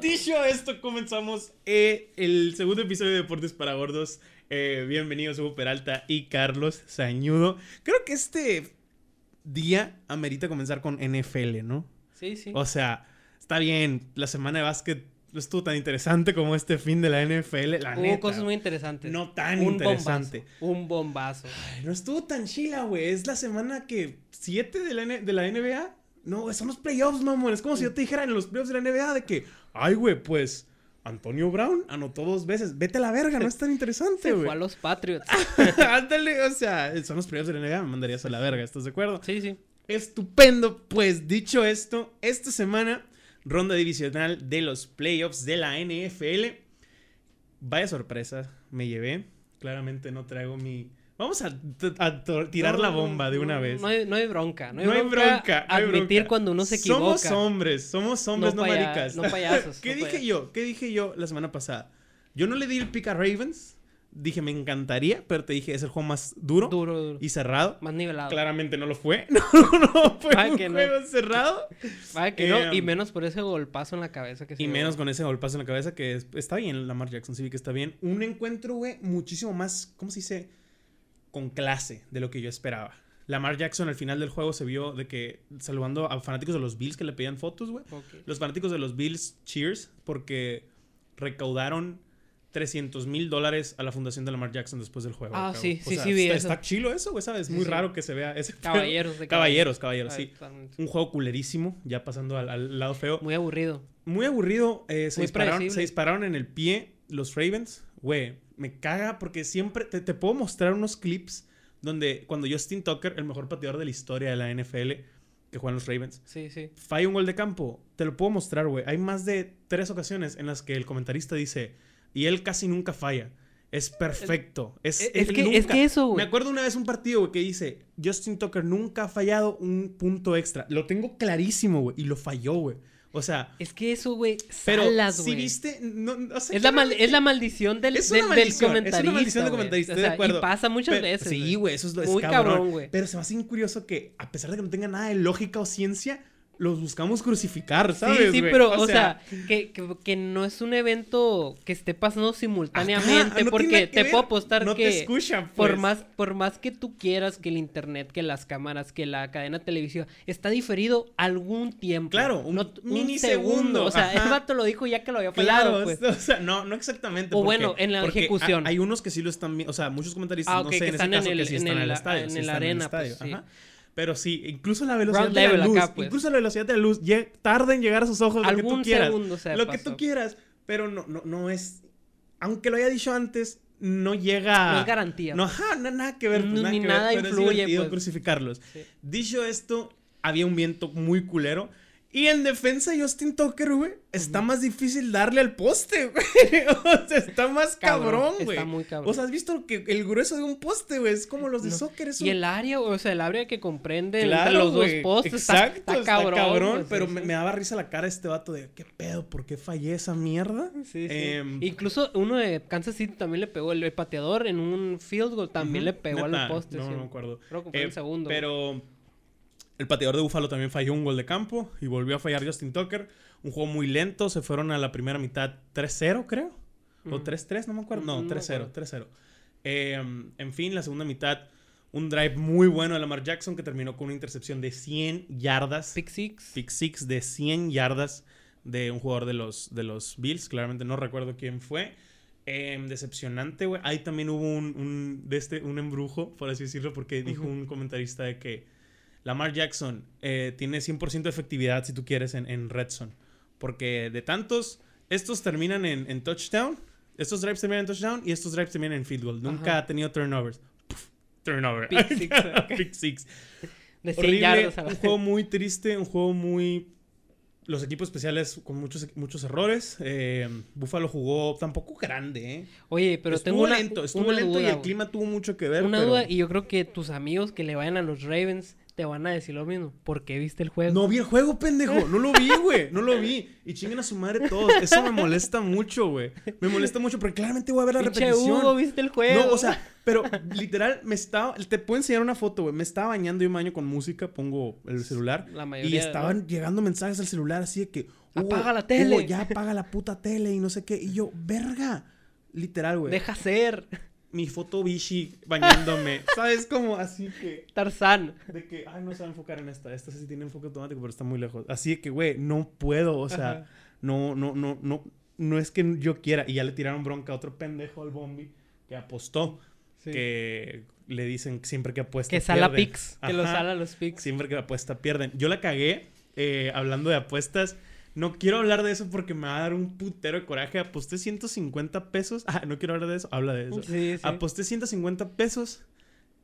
Dicho esto, comenzamos eh, el segundo episodio de Deportes para Gordos. Eh, bienvenidos Hugo Peralta y Carlos Sañudo. Creo que este día amerita comenzar con NFL, ¿no? Sí, sí. O sea, está bien, la semana de básquet no estuvo tan interesante como este fin de la NFL. La Hubo neta, cosas muy interesantes. No tan un interesante. Bombazo, un bombazo. Ay, no estuvo tan chila, güey. Es la semana que 7 de la, N- de la NBA. No, son los playoffs, mamón. Es como si yo te dijera en los playoffs de la NBA de que, ay, güey, pues Antonio Brown anotó dos veces. Vete a la verga, no es tan interesante, Se güey. fue a los Patriots. Ándale, o sea, son los playoffs de la NBA, me mandarías a la verga, ¿estás de acuerdo? sí, sí. Estupendo. Pues dicho esto, esta semana, ronda divisional de los playoffs de la NFL. Vaya sorpresa, me llevé. Claramente no traigo mi. Vamos a, tirar No, la bomba de una no, vez. No hay, no hay bronca. No hay, No hay bronca. bronca. no hay admitir bronca. cuando uno se equivoca. Somos hombres, somos hombres, no, paya- maricas. no payasos, ¿Qué dije payasos. yo? ¿Qué dije yo la semana pasada? Yo no le di el pick a Ravens. Dije, me encantaría, pero te dije, es el juego más duro, Duro, duro. y cerrado. Más nivelado. Claramente no lo fue. No, no fue Vaya un que juego cerrado. Vaya que no. Y menos por ese golpazo en la cabeza que se Y dio. menos con ese golpazo en la cabeza que es- está bien, Lamar Jackson sí que está bien. Un encuentro, güey, muchísimo más, ¿cómo se dice? Con clase de lo que yo esperaba. Lamar Jackson al final del juego se vio de que saludando a fanáticos de los Bills que le pedían fotos, güey. Los fanáticos de los Bills, cheers, porque recaudaron 300 mil dólares a la fundación de Lamar Jackson después del juego. Ah, sí, sí, sea, sí vi está, eso. está chilo eso, güey, ¿sabes? Muy sí. raro que se vea ese. Caballeros de Caballeros, caballeros, Ay, sí. Un juego culerísimo, ya pasando al, al lado feo. Muy aburrido. Muy aburrido. eh, se, Muy dispararon, predecible. se dispararon en el pie los Ravens. Güey, me caga porque siempre te, te puedo mostrar unos clips donde cuando Justin Tucker, el mejor pateador de la historia de la NFL, que juegan los Ravens, Sí, sí. falla un gol de campo. Te lo puedo mostrar, güey. Hay más de tres ocasiones en las que el comentarista dice, y él casi nunca falla. Es perfecto. Es, Es, que, nunca- es que eso, Me güey. acuerdo una vez un partido, güey, que dice, Justin Tucker nunca ha fallado un punto extra. Lo tengo clarísimo, güey, y lo falló, güey. O sea, Es que eso, güey. pero salas, si güey. viste, no, o sea, Es la, mal- es la maldición del, Es del, una del maldición, es una comentarista. maldición del comentarista, O estoy de sea, acuerdo. Y pasa muchas Pero- veces. Sí, güey, eso es, lo- es Muy cabrón. cabrón, güey. Pero se me hace bien curioso que, a pesar de que no tenga nada de lógica o ciencia, los buscamos crucificar, ¿sabes? Sí, pero, o sea, que, que, que no es un evento que esté pasando simultáneamente, ajá, no porque te ver, puedo apostar no que te escuchan, por pues. más por más que tú quieras que el internet, que las cámaras, que la cadena televisiva está diferido algún tiempo. Claro, un no, minisegundo, O sea, ajá. el vato lo dijo ya que lo había fallado, Claro, pues. o sea, no, no exactamente. O porque- bueno, en la ejecución. ha- Hay unos que sí lo están o sea, muchos comentaristas, Ah, no sé, que en ese están en caso, el- que sí en están en el el- estadio. en sí el están arena, el estadio, pues, sí. Pero sí, incluso la velocidad Ground de la luz, acá, pues. incluso la velocidad de la luz, tarda en llegar a sus ojos lo que tú Algún quieras. segundo se lo que pasó. tú quieras, pero no, no, no es, aunque lo haya dicho antes, no llega... No es garantía. No, ajá, no, nada que ver, pues, Ni- nada ni que nada ver, pero influye, es pues. crucificarlos. Sí. Dicho esto, había un viento muy culero. Y en defensa, Justin Tucker, güey, está más difícil darle al poste, güey. O sea, está más cabrón, Cabrón, güey. está muy cabrón. O sea, has visto que el grueso de un poste, güey, es como los de No. soccer, eso. Y el área, o sea, el área que comprende Claro, los dos postes Exacto, está, está cabrón. pues, pero sí, me, sí. me daba risa la cara este vato de, ¿qué pedo? ¿Por qué fallé esa mierda? Sí, sí. Em, Incluso uno de Kansas City también le pegó, el, pateador en un field goal también le pegó neta, al poste. No, sí. no me acuerdo. Creo que fue Eh, el segundo. Pero el pateador de Búfalo también falló un gol de campo y volvió a fallar Justin Tucker. Un juego muy lento. Se fueron a la primera mitad 3-0, creo. O Ujú. 3-3, no me acuerdo. No, No me 3-0, acuerdo. 3-0. Eh, en fin, la segunda mitad, un drive muy bueno de Lamar Jackson que terminó con una intercepción de 100 yardas. Pick six. Pick six de 100 yardas de un jugador de los, de los Bills. Claramente no recuerdo quién fue. Em, decepcionante, güey. Ahí también hubo un, un- de este, un embrujo, por así decirlo, porque dijo un comentarista de que Lamar Jackson eh, tiene 100% de efectividad, si tú quieres, en, en Red Zone. Porque de tantos, estos terminan en, en touchdown, estos drives terminan en touchdown y estos drives terminan en field goal. Nunca Ajá. ha tenido turnovers. Puf, turnover. Pick six. Pick six. De 100 Horrible, yardas a la un juego muy triste, un juego muy... Los equipos especiales con muchos, muchos errores. Eh, Buffalo jugó tampoco grande, ¿eh? Oye, pero estuvo tengo una, lento, estuvo una lento y el clima tuvo mucho que ver. Una pero- duda, y yo creo que tus amigos que le vayan a los Ravens te van a decir lo mismo. ¿Por qué viste el juego? No vi el juego, pendejo. No lo vi, güey. No lo vi. Y chinguen a su madre todos. Eso me molesta mucho, güey. Me molesta mucho porque claramente voy a ver la Pinche repetición. Hugo, ¿viste el juego? No, o sea, pero literal me estaba. Te puedo enseñar una foto, güey. Me estaba bañando yo un baño con música, pongo el celular. La Y mayoría, estaban llegando mensajes al celular así de que, Apaga la tele. Hugo, ya apaga la puta tele y no sé qué. Y yo, verga. Literal, güey. Deja ser. Mi foto bichi bañándome. ¿Sabes? Como así que. Tarzán. De que, ay, no se va a enfocar en esta. Esta sí tiene enfoque automático, pero está muy lejos. Así que, güey, no puedo. O sea, Ajá. no, no, no, no. No es que yo quiera. Y ya le tiraron bronca a otro pendejo al Bombi que apostó. Sí. Que le dicen siempre que apuesta. Que sala pics. Que lo sala los pics. Siempre que apuesta pierden. Yo la cagué eh, hablando de apuestas. No quiero hablar de eso porque me va a dar un putero de coraje. Aposté 150 pesos. Ah, no quiero hablar de eso. Habla de eso. Sí, sí. Aposté 150 pesos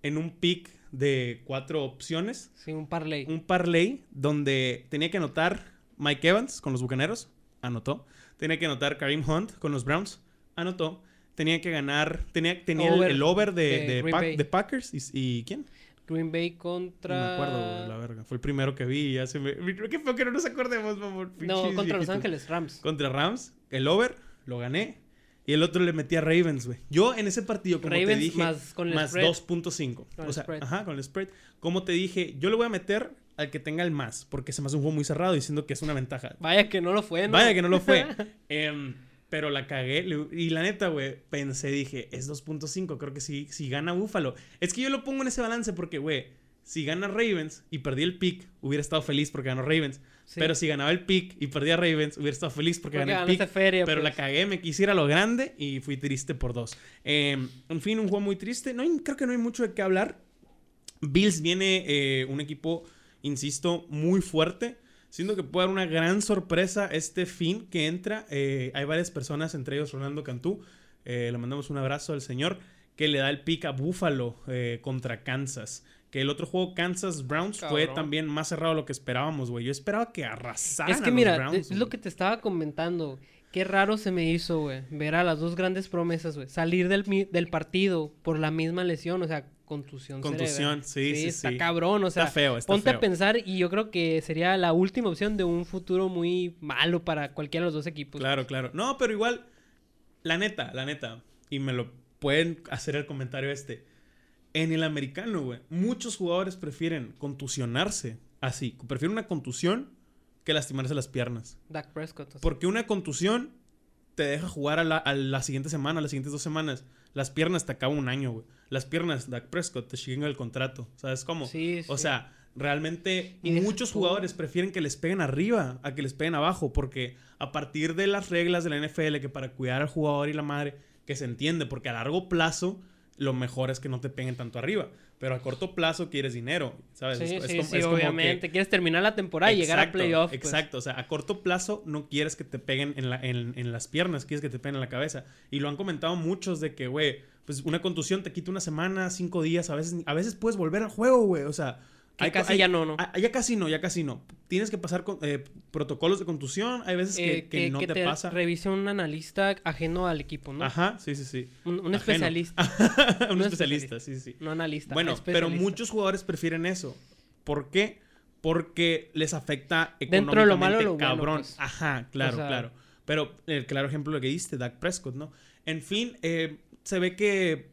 en un pick de cuatro opciones. Sí, un parlay. Un parlay donde tenía que anotar Mike Evans con los Bucaneros. Anotó. Tenía que anotar Kareem Hunt con los Browns. Anotó. Tenía que ganar. Tenía, tenía el- Over el, over de, de Packers. ¿Y, y quién? Green Bay No contra. me acuerdo, la verga. Fue el primero que vi ya se me... Qué feo que no nos acordemos, favor. No, contra Los. Ángeles Rams. Contra Rams. El over, lo gané. Y el otro le metí a Ravens, güey. Yo en ese partido, como te dije... más con el más spread. 2.5. Con O sea, spread. ajá, con el spread. Como te dije, yo le voy a meter al que tenga el más. Porque se me hace un juego muy cerrado diciendo que es una ventaja. Vaya que no lo fue, ¿no? Vaya que no lo fue. Em, pero la cagué. Y la neta, güey, pensé, dije, es 2.5. Creo que sí, si gana Búfalo. Es que yo lo pongo en ese balance porque, güey, si gana Ravens y perdí el pick, hubiera estado feliz porque ganó Ravens. Sí. Pero si ganaba el pick y perdía Ravens, hubiera estado feliz porque, Porque gané el pick. feria, pero pues. la cagué, me quisiera lo grande y fui triste por dos. Em, en fin, un juego muy triste. No hay- creo que no hay mucho de qué hablar. Bills viene eh, un equipo, insisto, muy fuerte. Siento que puede dar una gran sorpresa este fin que entra. Eh, hay varias personas, entre ellos Rolando Cantú. eh, le mandamos un abrazo al señor que le da el pick a Buffalo eh, contra Kansas. Que el otro juego, Kansas Browns, fue también más cerrado de lo que esperábamos, güey. Yo esperaba que arrasaran. Es a que los mira, Browns, es lo que te estaba comentando. Qué raro se me hizo, güey, ver a las dos grandes promesas, güey, salir del, del partido por la misma lesión, o sea, contusión. Contusión, cerebral. sí, sí, está sí. cabrón, o sea, Está feo, está ponte feo. a pensar y yo creo que sería la última opción de un futuro muy malo para cualquiera de los dos equipos. Claro, claro. No, pero igual, la neta, la neta. Y me lo pueden hacer el comentario este. En el americano, güey, muchos jugadores prefieren contusionarse así. Prefieren una contusión que lastimarse las piernas. Dak Prescott. o. Porque una contusión te deja jugar a la, a la siguiente semana, a las siguientes dos semanas. Las piernas te acaba un año, güey. Las piernas, Dak Prescott, te chingan el contrato. ¿Sabes cómo? Sí, O sí. sea, realmente Y muchos jugadores prefieren que les peguen arriba a que les peguen abajo, porque a partir de las reglas de la NFL, que para cuidar al jugador y la madre, que se entiende, porque a largo plazo lo mejor es que no te peguen tanto arriba, pero a corto plazo quieres dinero, ¿sabes? Sí, Es- es sí, como- sí, es como que- obviamente. Quieres terminar la temporada y llegar a playoff. pues. Exacto, o sea, a corto plazo no quieres que te peguen en, la- en- en las piernas, quieres que te peguen en la cabeza. Y lo han comentado muchos de que, güey, pues una contusión te quita una semana, cinco días, a veces, a veces puedes volver al juego, güey, o sea... Que casi ya no, ¿no? ah, ya casi no, ya casi no. Tienes que pasar con, eh, protocolos de contusión, hay veces que, Eh, que no te, pasa. revise un analista ajeno al equipo, ¿no? Ajá, sí, sí, sí. Un, especialista. un especialista, sí, sí. No analista. Bueno, pero muchos jugadores prefieren eso. ¿Por qué? Porque les afecta Dentro de lo malo, económicamente lo bueno, cabrón. pues. Ajá, claro, O sea- claro. Pero el claro ejemplo lo que diste, Dak Prescott, ¿no? En fin, eh, se ve que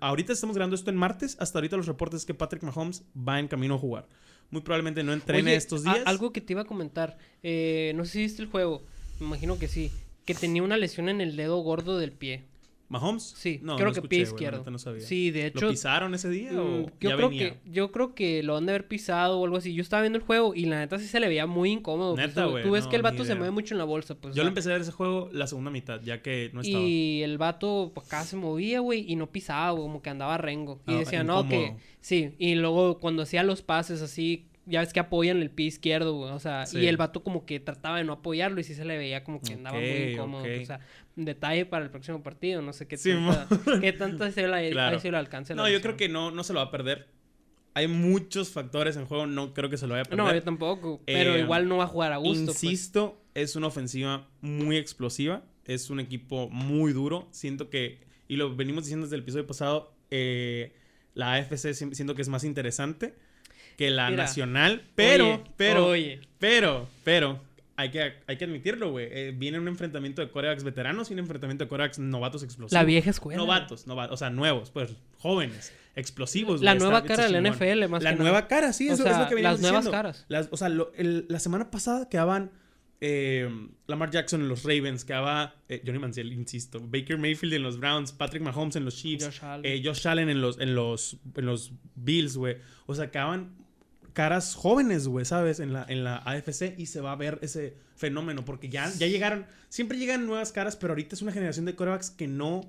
ahorita estamos grabando esto en martes. Hasta ahorita los reportes es que Patrick Mahomes va en camino a jugar. Muy probablemente no entrene Oye, estos días. algo que te iba a comentar. eh, no sé si viste el juego. Me imagino que sí. Que tenía una lesión en el dedo gordo del pie. ¿Mahomes? Sí, no, creo no que escuché, pie izquierdo. neta no sabía. Sí, de ¿Lo hecho. pisaron ese día mm, o yo ya creo venía? que yo creo que lo han de haber pisado o algo así. Yo estaba viendo el juego y la neta sí se le veía muy incómodo. pues, Neta, güey, tú ves que el vato se mueve mucho en la bolsa, pues. Yo o lo empecé a ver ese juego la segunda mitad, ya que no estaba. Y el vato pues, acá se movía, güey, y no pisaba, güey, como que andaba rengo. Y Ah, decía, no, que... Sí, y luego cuando hacía los pases así, ya ves que apoyan el pie izquierdo, güey, o sea, Sí. y el vato como que trataba de no apoyarlo y sí se le veía como que andaba muy incómodo. O sea, un detalle para el próximo partido, no sé qué Sí, tanta, qué tanto se le, Claro. se le alcance. la No, yo creo que no, no se lo va a perder. Hay muchos factores en juego, no creo que se lo vaya a perder. No, yo tampoco, pero Eh, igual no va a jugar a gusto. pues. Insisto, es una ofensiva muy explosiva. Es un equipo muy duro. Siento que, y lo venimos diciendo desde el episodio pasado, eh, la AFC si- siento que es más interesante que la Mira, nacional. Pero, Oye, pero, Oye, pero, pero, hay que, hay que admitirlo, güey. Eh, viene un enfrentamiento de corebacks veteranos y un enfrentamiento de corebacks novatos explosivos. la vieja escuela. Novatos, novatos, o sea, nuevos, pues, jóvenes, explosivos. La nueva cara de la. NFL, más La que nueva nada. cara, sí, O eso es lo que veníamos las nuevas diciendo. caras. Las- o sea, lo- el- la semana pasada quedaban eh, Lamar Jackson en los Ravens, quedaba eh, Johnny Manziel, insisto, Baker Mayfield en los Browns, Patrick Mahomes en los Chiefs, Josh Allen. eh, Josh Allen en los, en los, en los Bills, güey. O sea, quedaban caras jóvenes, güey, ¿sabes? En la, en la AFC y se va a ver ese fenómeno porque ya, ya llegaron, siempre llegan nuevas caras, pero ahorita es una generación de corebacks que no,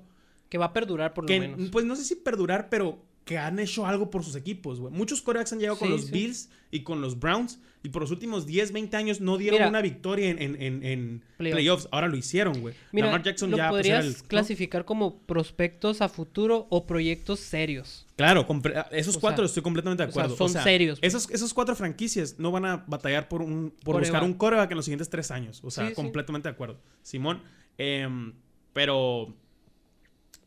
Que va a perdurar por lo que, menos. pues no sé si perdurar, pero que han hecho algo por sus equipos, güey. Muchos corebacks han llegado con los sí. Bills y con los Browns y por los últimos 10, 20 años no dieron Mira. una victoria en, en- en- en Playoffs. playoffs. Ahora lo hicieron, güey. Mira, Lamar Jackson lo ya pues, podrías clasificar como prospectos a futuro o proyectos serios. Claro, esos O cuatro sea, estoy completamente de o sea, acuerdo. son serios. Esos, esos cuatro franquicias no van a batallar por, un, por Coreback. buscar un coreback en los siguientes tres años. O sea, Sí, sí. completamente de acuerdo. Simón, em, pero,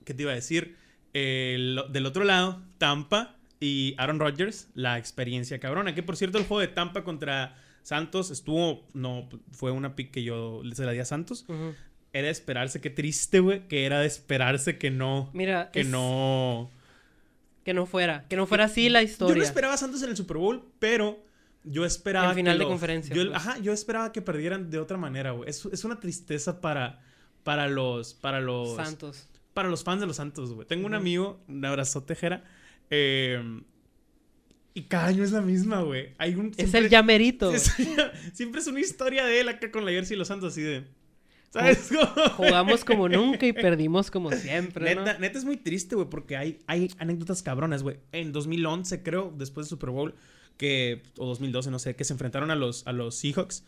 ¿qué te iba a decir? Eh, lo- del otro lado, Tampa y Aaron Rodgers, la experiencia cabrona. Que por cierto, el juego de Tampa contra Santos estuvo, no, fue una pick que yo se la di a Santos. Era de esperarse, qué triste, güey, que era de esperarse que no, Mira, que es- no... que no fuera, que no fuera así la Yo no historia. esperaba a Santos en el Super Bowl, pero yo esperaba. En final que de conferencia, Yo, pues. Ajá, yo esperaba que perdieran de otra manera, güey. Es, es una tristeza para, para los. Para los. Santos. Para los fans de los Santos, güey. Tengo un amigo, un abrazote, Jera. Eh, y cada año es la misma, güey. Hay un. Es el llamerito. es- siempre es una historia de él acá con la jersey y los Santos, así de. ¿Sabes? Jugamos como nunca y perdimos como siempre, ¿no? Neta, neta es muy triste, güey, porque hay, hay anécdotas cabronas, güey. En 2011, creo, después del Super Bowl, que, o 2012, no sé, que se enfrentaron a los, a los Seahawks.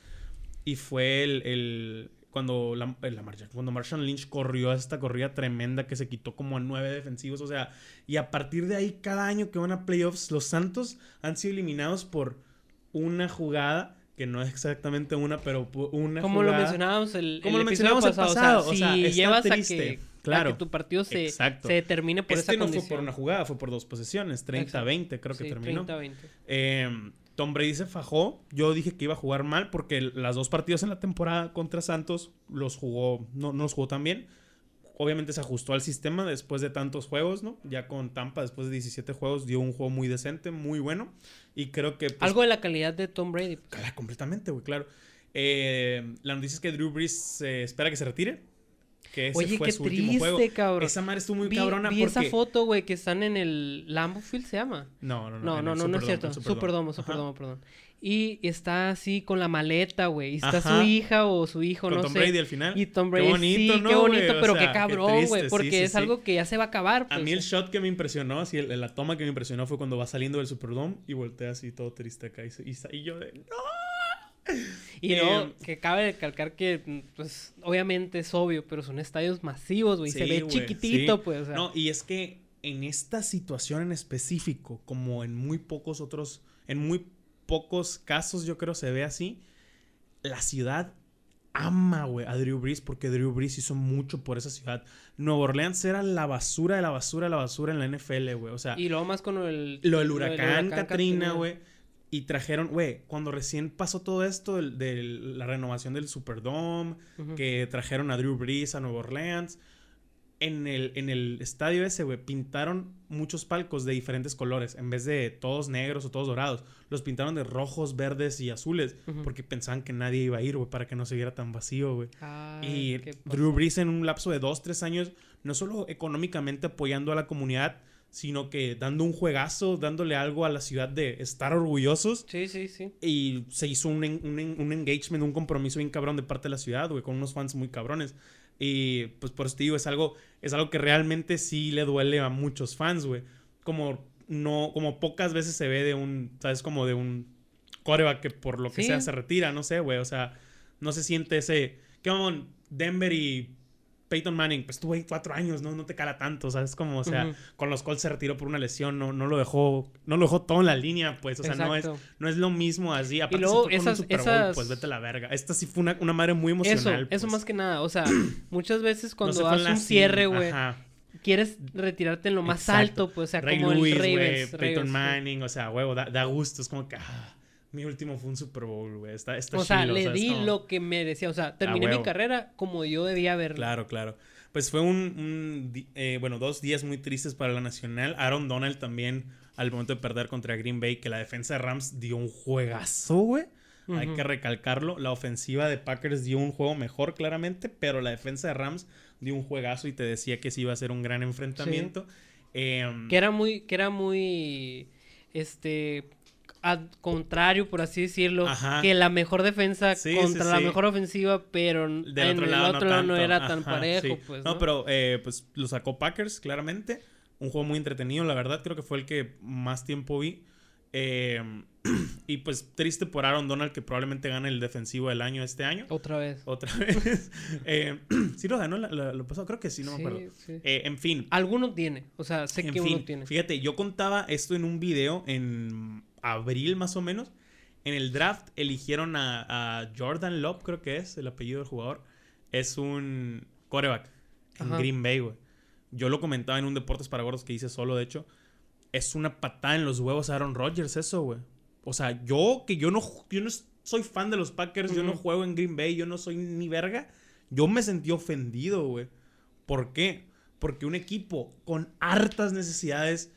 Y fue el, el- cuando, la, Lamar Jackson- cuando Marshawn Lynch corrió esta corrida tremenda que se quitó como a nueve defensivos. O sea, y a partir de ahí, cada año que van a playoffs, los Santos han sido eliminados por una jugada, que no es exactamente una, pero una Como lo jugada. mencionábamos el, Como el lo el pasado, pasado, o sea, si llevas a que, a claro. que tu partido se, Exacto. se determine por este esa no condición. fue por una jugada, fue por dos posesiones, 30-20 creo que Sí, terminó. 30-20. Eh, Tom Brady se fajó. Yo dije que iba a jugar mal porque las dos partidos en la temporada contra Santos los jugó, no, no los jugó tan bien. Obviamente se ajustó al sistema después de tantos juegos, ¿no? Ya con Tampa, después de 17 juegos, dio un juego muy decente, muy bueno. Y creo que... pues, Algo de la calidad de Tom Brady. Claro, completamente, güey, claro. Eh, la noticia es que Drew Brees espera que se retire. Que ese Oye, fue qué su último juego. triste, cabrón. Esa madre estuvo muy vi cabrona vi porque... esa foto, güey, que están en el Lambeau Field, ¿se llama? No, no, no. No, no, no, no es cierto. Superdomo. Superdomo, perdón. Y está así con la maleta, güey. Y está Ajá. su hija o su hijo, Con no Tom sé. Brady al final. Y Tom Qué Brady, bonito, sí, ¿no, qué bonito? O pero sea, qué qué cabrón, güey. Porque sí, es algo que ya se va a acabar. A pues. mí el shot que me impresionó, así, la toma que me impresionó fue cuando va saliendo del Superdome y voltea así todo triste acá. Y, y yo de... ¡No! Y no, que cabe recalcar que, pues, obviamente es obvio, pero son estadios masivos, güey. se ve chiquitito, sí. pues. O sea, No, y es que en esta situación en específico, como en muy pocos otros, en muy pocos casos yo creo se ve así, la ciudad ama, güey, a Drew Brees porque Drew Brees hizo mucho por esa ciudad. Nueva Orleans era la basura de la basura de la basura en la NFL, güey. O sea, Y luego más con el... lo del del huracán, Katrina, güey. Y trajeron, güey, cuando recién pasó todo esto de, la renovación del Superdome, Ujú. que trajeron a Drew Brees a Nueva Orleans. En el, en el estadio ese, güey, pintaron muchos palcos de diferentes colores. En vez de todos negros o todos dorados. Los pintaron de rojos, verdes y azules. Ujú. Porque pensaban que nadie iba a ir, güey, para que no se viera tan vacío, güey. Y. Drew Brees en un lapso de dos, tres años, no solo económicamente apoyando a la comunidad, sino que dando un juegazo, dándole algo a la ciudad de estar orgullosos. Sí, sí, sí. Y se hizo un, un, un engagement, un compromiso bien cabrón de parte de la ciudad, güey, con unos fans muy cabrones. Y pues por eso te digo, es algo, es algo que realmente sí le duele a muchos fans, güey. Como no, como pocas veces se ve de un, ¿sabes? Como de un coreback que por lo que Sí. sea se retira, no sé, güey. O sea, no se siente ese. ¿Qué vamos? Denver y Peyton Manning, pues estuvo ahí cuatro años, ¿no? No te cala tanto, ¿sabes? Como, o sea, con los Colts se retiró por una lesión, no, no lo dejó, no lo dejó todo en la línea, pues. O sea, no es, no es lo mismo así. Aparte, luego con un esas- Super Bowl, esas- pues vete a la verga. Esta sí fue una, una madre muy Eso, emocional. eso pues. más que nada. O sea, muchas veces No cuando en la un cierre, güey, quieres retirarte en lo más Exacto. alto, pues, o sea, Ray como Lewis, el Ravens. Peyton Ravens, sí. Manning, o sea, huevo, da, da gusto. Es como que, ah, Mi último fue un Super Bowl, güey. Está, está O sea, chilo, le ¿sabes di lo que merecía. O sea, terminé mi carrera como yo debía haberlo. Claro, claro. Pues fue un, eh, bueno, dos días muy tristes para la Nacional. Aaron Donald también, al momento de perder contra Green Bay, que la defensa de Rams dio un juegazo, güey. Hay que recalcarlo. La ofensiva de Packers dio un juego mejor, claramente, pero la defensa de Rams dio un juegazo y te decía que sí iba a ser un gran enfrentamiento. Em, Que era muy, que era muy, este, al contrario, por así decirlo, Ajá. que la mejor defensa Sí, contra sí, la sí. mejor ofensiva, pero en Del otro el lado, otro no, lado no era tan parejo, pues, No, ¿no? pero eh, pues lo sacó Packers, claramente. Un juego muy entretenido, la verdad. Creo que fue el que más tiempo vi. Eh, y pues triste por Aaron Donald, que probablemente gane el defensivo del año este año. Otra vez. Otra vez. Eh, sí lo ganó lo pasado, creo que sí, no me acuerdo. sí. Eh, en fin, Alguno tiene, o sea, sé en que fin, uno tiene. fíjate, yo contaba esto en un video en abril más o menos. En el draft eligieron a, a Jordan Love, creo que es el apellido del jugador. Es un coreback en Ajá. Green Bay, güey. Yo lo comentaba en un Deportes para Gordos que hice solo, de hecho. Es una patada en los huevos a Aaron Rodgers eso, güey. O sea, yo que yo no, yo no soy fan de los Packers, yo no juego en Green Bay, yo no soy ni verga. Yo me sentí ofendido, güey. ¿Por qué? Porque un equipo con hartas necesidades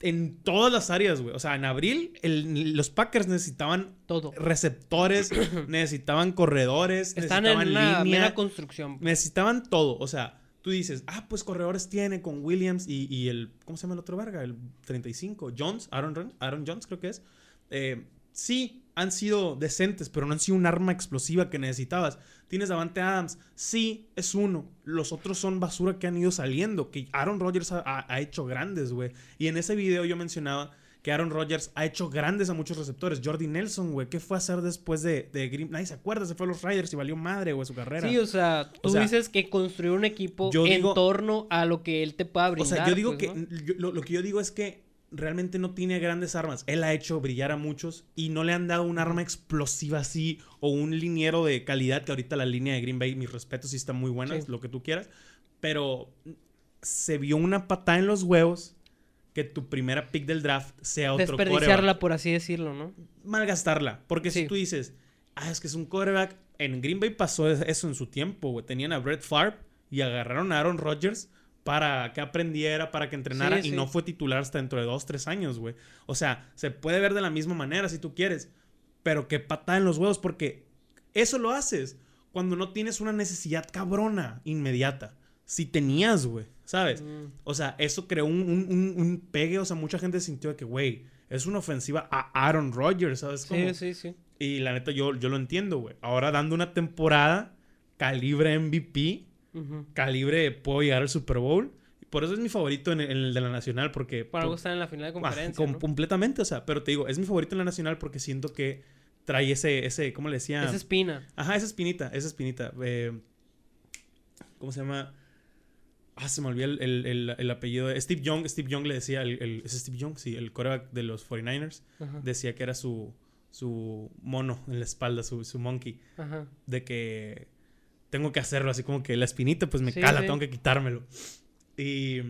en todas las áreas, güey. O sea, en abril el- los Packers necesitaban Todo. receptores, necesitaban corredores, Están necesitaban en una línea, mera construcción. necesitaban todo. O sea, tú dices, ah, pues corredores tiene con Williams y, y el, ¿cómo se llama el otro verga? El 35, Jones, Aaron, Ron- Aaron Jones creo que es. Eh, sí, han sido decentes, pero no han sido un arma explosiva que necesitabas. Tienes Davante Adams, sí, es uno. Los otros son basura que han ido saliendo, que Aaron Rodgers ha, ha- ha hecho grandes, güey. Y en ese video yo mencionaba que Aaron Rodgers ha hecho grandes a muchos receptores. Jordi Nelson, güey, ¿qué fue a hacer después de, de Green? Nadie se acuerda, se fue a los Riders y valió madre, güey, su carrera. Sí, o sea, tú sea, dices que construir un equipo en digo- torno a lo que él te pueda O brindar. sea, yo digo pues, que. ¿no? yo- lo, lo que yo digo es que realmente no tiene grandes armas. Él ha hecho brillar a muchos y no le han dado un arma explosiva así o un liniero de calidad. Que ahorita la línea de Green Bay, mis respetos, sí está muy buena, Sí. lo que tú quieras. Pero se vio una patada en los huevos que tu primera pick del draft sea otro Desperdiciarla, quarterback. por así decirlo, ¿no? Malgastarla. Porque si tú dices, ah, es que es un quarterback. En Green Bay pasó eso en su tiempo, güey. Tenían a Brett Favre y agarraron a Aaron Rodgers para que aprendiera, para que entrenara Sí, y sí. no fue titular hasta dentro de dos, tres años, güey. O sea, se puede ver de la misma manera si tú quieres, pero que patada en los huevos porque eso lo haces cuando no tienes una necesidad cabrona inmediata. Si tenías, güey, ¿sabes? Mm. O sea, eso creó un, un- un- un pegue, o sea, mucha gente sintió de que, güey, es una ofensiva a Aaron Rodgers, ¿sabes? cómo? Sí, sí, sí. Y la neta, yo, yo lo entiendo, güey. Ahora dando una temporada calibre MVP, Calibre puedo llegar al Super Bowl. Por eso es mi favorito en, en el de la Nacional, porque... Para algo por- estar en la final de Ah, conferencia. Completamente, o sea, pero te digo, es mi favorito en la Nacional porque siento que trae ese, ese ¿cómo le decía? Esa espina. Ajá, esa espinita, esa espinita. Eh, ¿Cómo se llama? Ah, se me olvidó el, el- el- el apellido. de- Steve Young, Steve Young le decía, el, el- ¿es Steve Young? Sí, el coreback de los 49ers. Ajá. Decía que era su, su mono en la espalda, su, su monkey. Ajá. De que tengo que hacerlo, así como que la espinita pues me Sí, cala, sí. tengo que quitármelo. Y,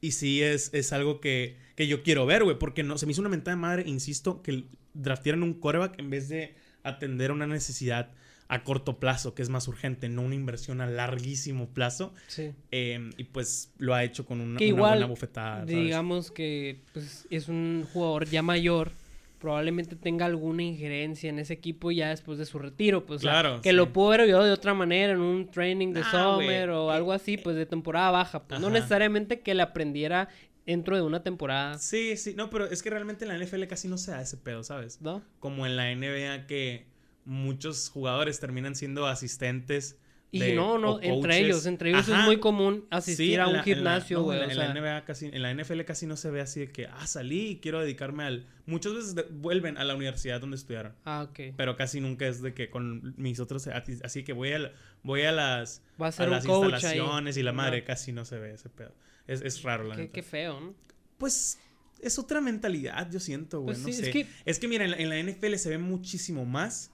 y sí es, es algo que, que yo quiero ver, güey, porque no, se me hizo una mentada de madre, insisto, que draftearan un coreback en vez de atender una necesidad a corto plazo, que es más urgente, no una inversión a larguísimo plazo. Sí. Eh, y pues lo ha hecho con una, Que una igual, buena bofetada. ¿sabes? Digamos que pues, es un jugador ya mayor. Probablemente tenga alguna injerencia en ese equipo ya después de su retiro. Pues, o sea, Claro, que sí. lo pudo haber ayudado de otra manera en un training de Ah, summer o Eh, algo así, pues de temporada baja. Pues, no necesariamente que le aprendiera dentro de una temporada, Sí, sí, no, pero es que realmente en la NFL casi no se da ese pedo, ¿sabes? ¿no? como en la NBA que muchos jugadores terminan siendo asistentes. Y de- no, no, entre coaches. ellos, entre ellos Ajá. es muy común asistir Sí, a un la- en la- gimnasio, no, en, o la- sea, en la NBA casi, en la NFL casi no se ve así de que, ah, salí y quiero dedicarme al... Muchas veces de- vuelven a la universidad donde estudiaron. ah, ok. Pero casi nunca es de que con mis otros... Así que voy a, voy a las, Va a a ser un las ahí. instalaciones y la madre casi no se ve ese pedo. Es, es raro, la Qué, neta. qué feo, ¿no? Pues es otra mentalidad, yo siento, güey. Pues no sí, es sé. que- Es que mira, en la, en la NFL se ve muchísimo más.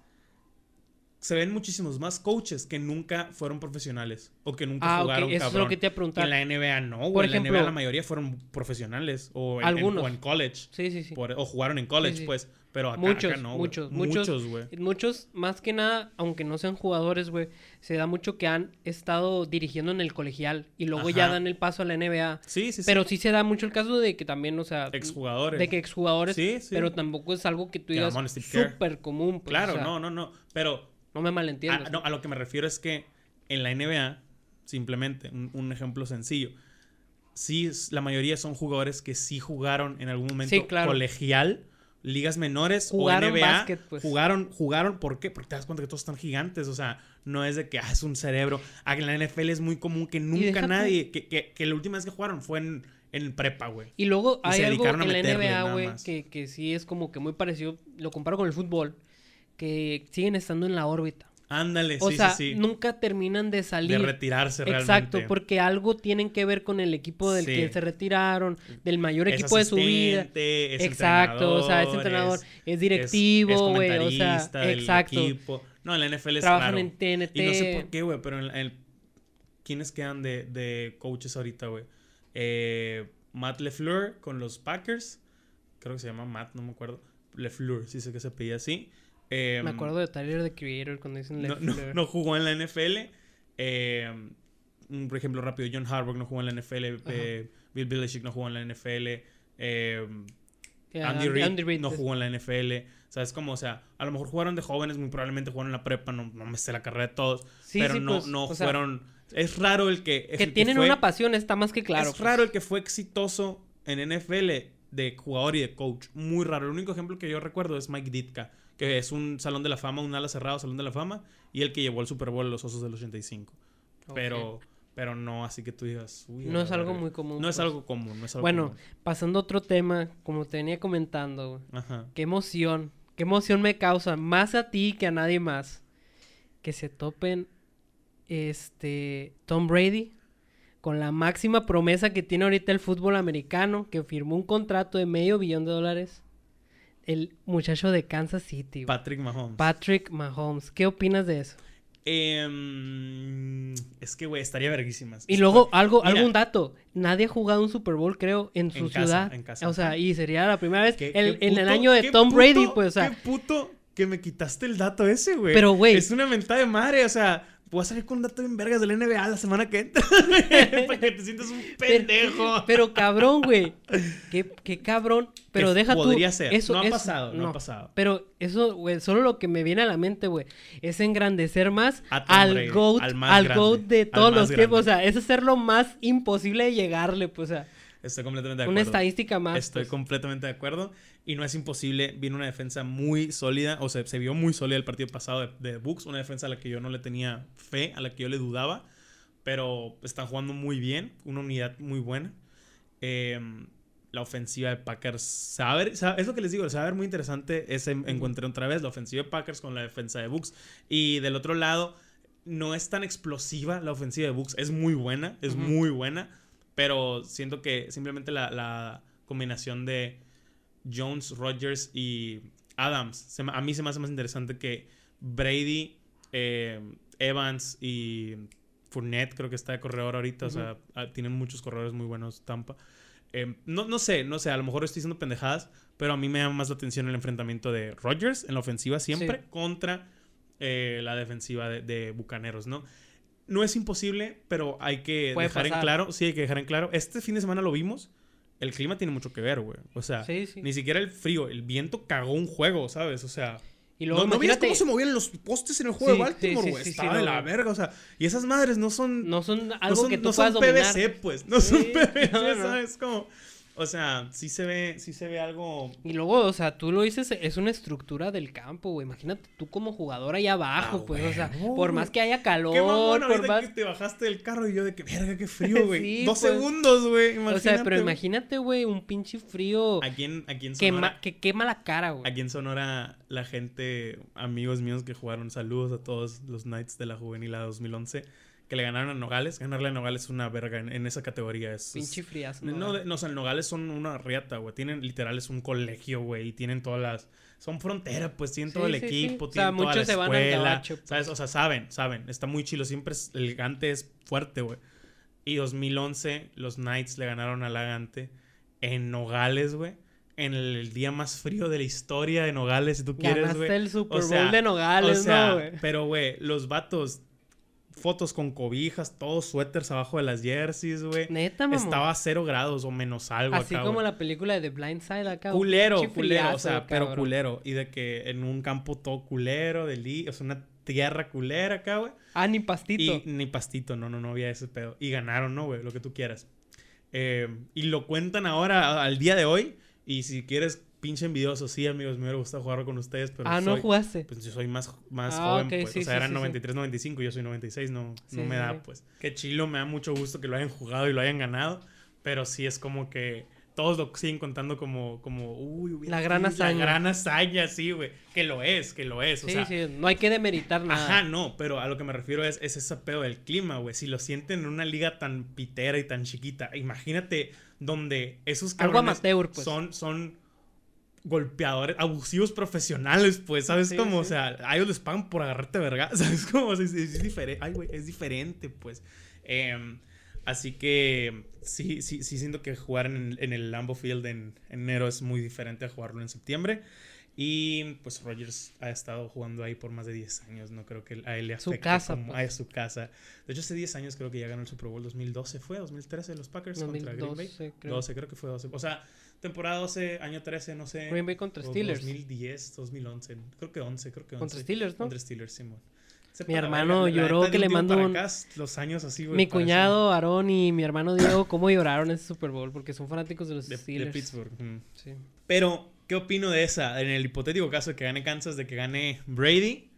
Se ven muchísimos más coaches que nunca fueron profesionales o que nunca Ah, jugaron eso es cabrón. lo que te iba a preguntar. En la NBA no, güey. Por en la ejemplo- NBA la mayoría fueron profesionales o en, en- Algunos. o en college. Sí, sí, sí. por- o jugaron en college, Sí, sí. pues. Pero acá, muchos, acá no, muchos, muchos, Muchos, güey. muchos, más que nada, aunque no sean jugadores, güey, se da mucho que han estado dirigiendo en el colegial y luego ya dan el paso a la NBA. Sí, sí, sí. Pero sí se da mucho el caso de que también, o sea, Exjugadores. de que exjugadores, Sí, sí. pero tampoco es algo que tú digas súper común. pues, Claro, o sea, no, no, no. Pero No me malentiendas. Ah, no, a lo que me refiero es que en la NBA, simplemente, un, un ejemplo sencillo. Sí, la mayoría son jugadores que sí jugaron en algún momento Sí, claro. colegial, ligas menores Jugaron o NBA. básquet, pues. Jugaron, jugaron, ¿por qué? Porque te das cuenta que todos están gigantes, o sea, no es de que ah, es un cerebro. Ah, en la NFL es muy común que nunca nadie, que, que, que la última vez que jugaron fue en, en prepa, güey. Y luego Y hay se algo en la NBA, güey, que, que sí es como que muy parecido, lo comparo con el fútbol, que siguen estando en la órbita. Ándale, O sí, sea, sí, sí. nunca terminan de de salir. retirarse realmente. Exacto, porque algo tienen que ver con el equipo del Sí. que se retiraron, del mayor Es equipo de su vida. es Exacto, o sea, es entrenador, es, es- directivo, güey, o sea, del exacto. equipo. No, en la NFL es Trabajan en TNT. Y no sé por qué, güey, pero en, en- ¿quiénes quedan de, de coaches ahorita, güey? Eh, Matt LeFleur con los Packers. Creo que se llama Matt, no me acuerdo. LeFleur, sí sé que se pedía así. Eh, Me acuerdo de Tyler the Creator cuando dicen no, no, jugó en la NFL. Eh, un por ejemplo rápido, John Harbaugh no jugó en la NFL. eh, Bill Belichick no jugó en la NFL. Que Andy, Reid Andy Reid no es- jugó en la NFL. O sea, es como, o sea, a lo mejor jugaron de jóvenes, muy probablemente jugaron en la prepa, no, no me sé la carrera de todos. Sí, pero sí, no, pues, no sea, fueron. Es raro el que. que el tienen fue- una pasión, está más que claro. Es pues. raro el que fue exitoso en NFL de jugador y de coach. Muy raro. El único ejemplo que yo recuerdo es Mike Ditka, que es un salón de la fama, un ala cerrado salón de la fama, y el que llevó el Super Bowl a los Osos del 85. Ok. Pero, pero no, así que tú digas. uy, No es algo verga. muy común. No es pues. algo común, no es algo Bueno, común. pasando a otro tema, como te venía comentando. Ajá. Qué emoción, qué emoción me causa, más a ti que a nadie más, que se topen este Tom Brady con la máxima promesa que tiene ahorita el fútbol americano, que firmó un contrato de medio billón de dólares. El muchacho de Kansas City, güey. Patrick Mahomes. Patrick Mahomes. ¿Qué opinas de eso? Em, es que, güey, estaría verguísimas. Y luego algo, Mira. algún dato. Nadie ha jugado un Super Bowl, creo, en su En casa, ciudad. en casa. O sea, y sería la primera vez ¿Qué- el- qué en el año de Tom puto- Brady, pues, o sea, Qué puto que me quitaste el dato ese, güey. Pero, güey. Es una mentada de madre, o sea, voy a salir con un dato bien vergas del NBA la semana que entra. para que te sientas un pendejo. Pero cabrón, güey. Qué, qué cabrón. Pero Que deja tú. podría ser. Eso, No ha eso- pasado, no ha pasado. Pero eso, güey, solo lo que me viene a la mente, güey, es engrandecer más al GOAT, al grande, GOAT de todos los tiempos. O grande. sea, es hacer lo más imposible de llegarle, pues, o sea, Estoy completamente de una acuerdo. estadística más. Estoy pues. completamente de acuerdo. Y no es imposible. Viene una defensa muy sólida. O sea, se vio muy sólida el partido pasado de, de Bucks. Una defensa a la que yo no le tenía fe, a la que yo le dudaba. Pero están jugando muy bien. Una unidad muy buena. Eh, la ofensiva de Packers. Se va- es lo que les digo. Ver muy interesante ese encuentro otra vez. La ofensiva de Packers con la defensa de Bucks. Y del otro lado, no es tan explosiva la ofensiva de Bucks. Es muy buena. Es muy buena. Pero siento que simplemente la, la combinación de Jones, Rodgers y Adams, se a mí se me hace más interesante que Brady, eh, Evans y Fournette, creo que está de corredor ahorita, o sea, ah, tienen muchos corredores muy buenos Tampa. Eh, no, no sé, no sé, a lo mejor estoy diciendo pendejadas, pero a mí me llama más la atención el enfrentamiento de Rodgers en la ofensiva siempre Sí. contra eh, la defensiva de, de Bucaneros, ¿no? No es imposible, pero hay que Puede dejar en claro, sí, hay que dejar en claro. Este fin de semana lo vimos, el clima tiene mucho que ver, güey. O sea, Sí, sí. ni siquiera el frío, el viento cagó un juego, ¿sabes? O sea, Y luego, ¿no, ¿no cómo se movían los postes en el juego Sí, de Baltimore, güey? sí, sí, Estaba de la verga, o sea, y esas madres no son no son no algo son, que tú no son dominar. PVC, pues. No son PVC, no, no. ¿sabes? Como, o sea, sí se ve, sí se ve algo. Y luego, o sea, tú lo dices, es una estructura del campo, güey. Imagínate tú como jugador ahí abajo, Ah, pues, o sea, por güey. más que haya calor, Qué mamón por más... que te bajaste del carro y yo de que verga, qué frío, güey. Sí, Dos pues. segundos, güey. Imagínate. O sea, pero imagínate, güey, un pinche frío Aquí en, aquí en Sonora, ma- que quema la cara, güey. aquí en Sonora, la gente, amigos míos que jugaron, saludos a todos los Knights de la Juvenil a 2011, que le ganaron a Nogales. Ganarle a Nogales es una verga en, en esa categoría. Es, Pinche frías, No, ¿no? de- no, o sea, el Nogales son una riata, güey. Tienen, literal, es un colegio, güey. Y tienen todas las... Son frontera, pues. Tienen Sí, todo el sí, sí. equipo, O sea, tienen toda la muchos se van al escuela. gabacho, pues. ¿Sabes? O sea, saben, saben. Está muy chilo. Siempre es... El Gante es fuerte, güey. Y 2011, los Knights le ganaron al Gante en Nogales, güey. en el día más frío de la historia de Nogales, si tú quieres, güey. Ganaste el Super Bowl de Nogales, o sea, ¿no, güey? Pero, güey, los vatos, fotos con cobijas, todos suéteres abajo de las jerseys, güey. Neta, mamá. Estaba a cero grados o menos algo Así acá, como la película de The Blind Side acá. Culero, culero, o sea, pero culero. Y de que en un campo todo culero, de li o sea, una tierra culera acá, güey. Ah, ni pastito. Y ni pastito, no, no, no había ese pedo. Y ganaron, ¿no, güey? Lo que tú quieras. Eh, y lo cuentan ahora, al día de hoy. Y si quieres, pinche envidioso, sí, amigos, me hubiera gustado jugar con ustedes, pero ah, no jugaste. pues yo soy más, más Ah, joven, pues. sí, o sea, sí, eran sí, sí. 93, 95, yo soy 96, no, no me da, pues. Qué chilo, me da mucho gusto que lo hayan jugado y lo hayan ganado. Pero sí es como que todos lo siguen contando como, como uy, hubiera La gran sido hazaña. La gran hazaña, sí, güey. Que lo es, que lo es. O sí, sea, sí, no hay que demeritar nada. Ajá, no, pero a lo que me refiero es, es ese pedo del clima, güey. Si lo sienten en una liga tan pitera y tan chiquita, imagínate donde esos Algo cabrones amateur, pues. son, son golpeadores, abusivos profesionales, pues, ¿sabes Sí, cómo? O sí. sea, a ellos les pagan por agarrarte verga, ¿sabes cómo? O sea, es, es diferente, ay, güey, es diferente, pues. Em, así que sí, sí, sí siento que jugar en, en el Lambo Field en enero es muy diferente a jugarlo en septiembre. Y pues Rogers ha estado jugando ahí por más de 10 años. No creo que a él le Su afecte casa, como pues. a su casa. De hecho, hace 10 años creo que ya ganó el Super Bowl 2012. ¿Fue? ¿2013 los Packers contra Green Bay? 2012, creo. 12, creo que fue 12. O sea, temporada 12, año 13, no sé. Green Bay contra Steelers. 2010, 2011. Creo que 11, creo que 11. Contra Steelers, ¿no? Contra Steelers, Simón. Sepa Mi hermano verga, lloró que le para un- los años así, güey. Mi cuñado Aarón y mi hermano Diego, ¿cómo lloraron ese Super Bowl? Porque son fanáticos de los De, de Steelers. Pittsburgh. mm. Sí. Pero, ¿qué opino de esa? En el hipotético caso de que gane Kansas, de que gane Brady.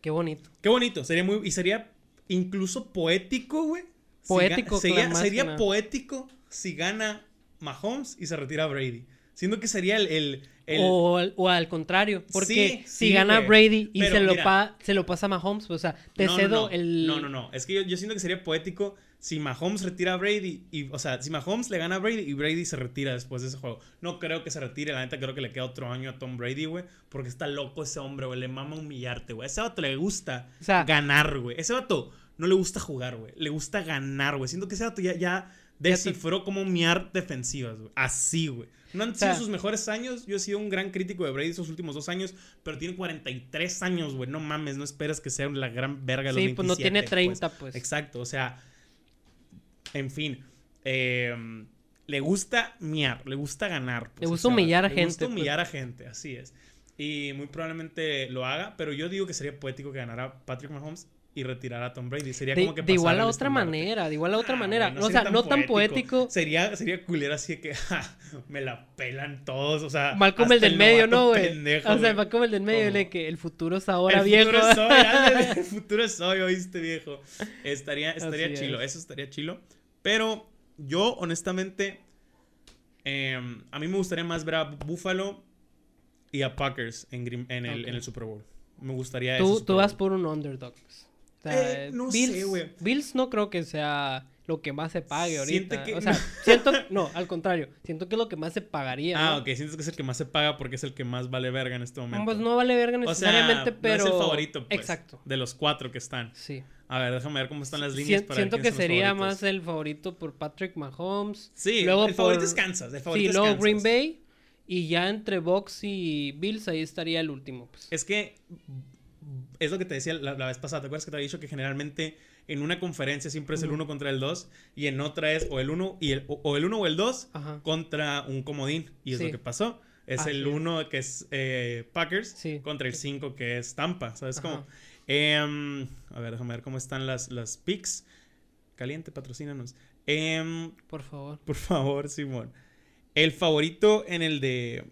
Qué bonito. Qué bonito. Sería muy. Y sería incluso poético, güey. Si Poético, ga- sería, poético si gana Mahomes y se retira Brady. Siendo que sería el. el- el- O, al- o al contrario, porque Sí, si sí, gana güey. Brady y Pero se lo, mira. pa- se lo pasa a Mahomes, o sea, te no, no, cedo no. el... No, no, no. Es que yo, yo siento que sería poético si Mahomes retira a Brady. Y, o sea, si Mahomes le gana a Brady y Brady se retira después de ese juego. No creo que se retire. La neta creo que le queda otro año a Tom Brady, güey. Porque está loco ese hombre, güey. Le mama humillarte, güey. A ese vato le gusta O sea- ganar, güey. Ese vato no le gusta jugar, güey. Le gusta ganar, güey. Siento que ese vato ya, ya descifró cómo miar defensivas, güey. Así, güey. No han sido sea- sus mejores años. Yo he sido un gran crítico de Brady esos últimos dos años. Pero tiene 43 años, güey. No mames, no esperas que sea la gran verga de los Sí, pues no 27, tiene 30, pues. Exacto, o sea, en fin, eh, le gusta miar, le gusta ganar. pues, Le o gusta sea, humillar a Le gente, gusta pues. humillar a gente, así es. Y muy probablemente lo haga, pero yo digo que sería poético que ganara Patrick Mahomes y retirara a Tom Brady. Sería De, como que de igual a otra manera, de igual a otra Ah, manera. o sea, no tan poético. Sería, sería culero así de que ja, me la pelan todos, o sea. Malcolm hasta el del medio, ¿no, güey? O sea, güey. Malcolm el del medio, de que el futuro es ahora, el viejo. futuro es hoy, el futuro es hoy, oíste, viejo. Estaría, estaría Así chilo, es. eso estaría chilo. Pero yo, honestamente, em, a mí me gustaría más ver a Buffalo y a Packers en, el, en el Super Bowl. Me gustaría tú ese tú vas por un underdog. pues. O sea, Eh, no Bills, sé, güey. Bills no creo que sea lo que más se pague ahorita. que- O sea, siento, no, al contrario, siento que es lo que más se pagaría. Ah, ¿no? ok, sientes que es el que más se paga porque es el que más vale verga en este momento. Pues no vale verga o sea, necesariamente, no pero. es el favorito, pues, Exacto. De los cuatro que están. Sí. A ver, déjame ver cómo están las líneas Sien- para ver siento que sería más el favorito por Patrick Mahomes. Sí, luego el favorito es Kansas. El Sí, es luego Kansas. Green Bay. Y ya entre Box y Bills, ahí estaría el último. Pues. Es que es lo que te decía la, la vez pasada. ¿Te acuerdas que te había dicho que generalmente en una conferencia siempre es el Ujú. 1 contra el 2 y en otra es o el 1 y el, o, o el 1 o el 2 Ajá. contra un comodín? Y es Sí. lo que pasó. Es Así el es. 1 que es eh, Packers Sí. contra el 5 que es Tampa. ¿Sabes Ajá. cómo? Em, a ver, déjame ver cómo están las, las picks. Caliente, patrocínanos. Em, Por favor. por favor, Simón. El favorito en el de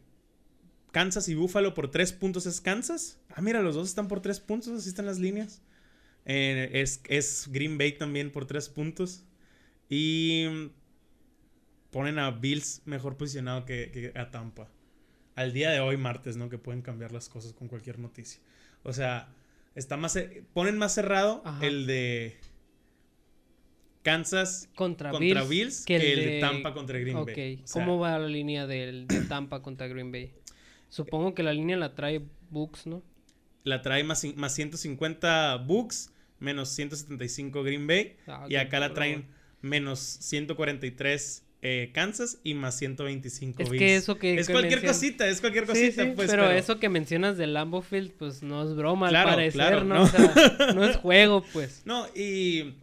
Kansas y Buffalo por tres puntos es Kansas. Ah, mira, los dos están por tres puntos, así están las líneas. Eh, es, es Green Bay también por tres puntos. Y ponen a Bills mejor posicionado que, que a Tampa. Al día de hoy, martes, ¿no? Que pueden cambiar las cosas con cualquier noticia. O sea, está más ponen más cerrado Ajá. el de Kansas Contra, contra Bills, Bills, que el de Tampa contra Green Bay. O sea, ¿cómo va la línea del, de Tampa contra Green Bay? Supongo que la línea la trae Books, ¿no? La trae más, más 150 Bucks, menos 175 Green Bay. Ah, y acá la traen menos 143 eh, Kansas y más 125 Es Bills. que eso que... Es que cualquier mencion- cosita, es cualquier cosita, sí, pues. pero, eso que mencionas del Lambeau Field, pues no es broma Claro, al parecer, claro, ¿no? no. O sea, no es juego, pues. No, y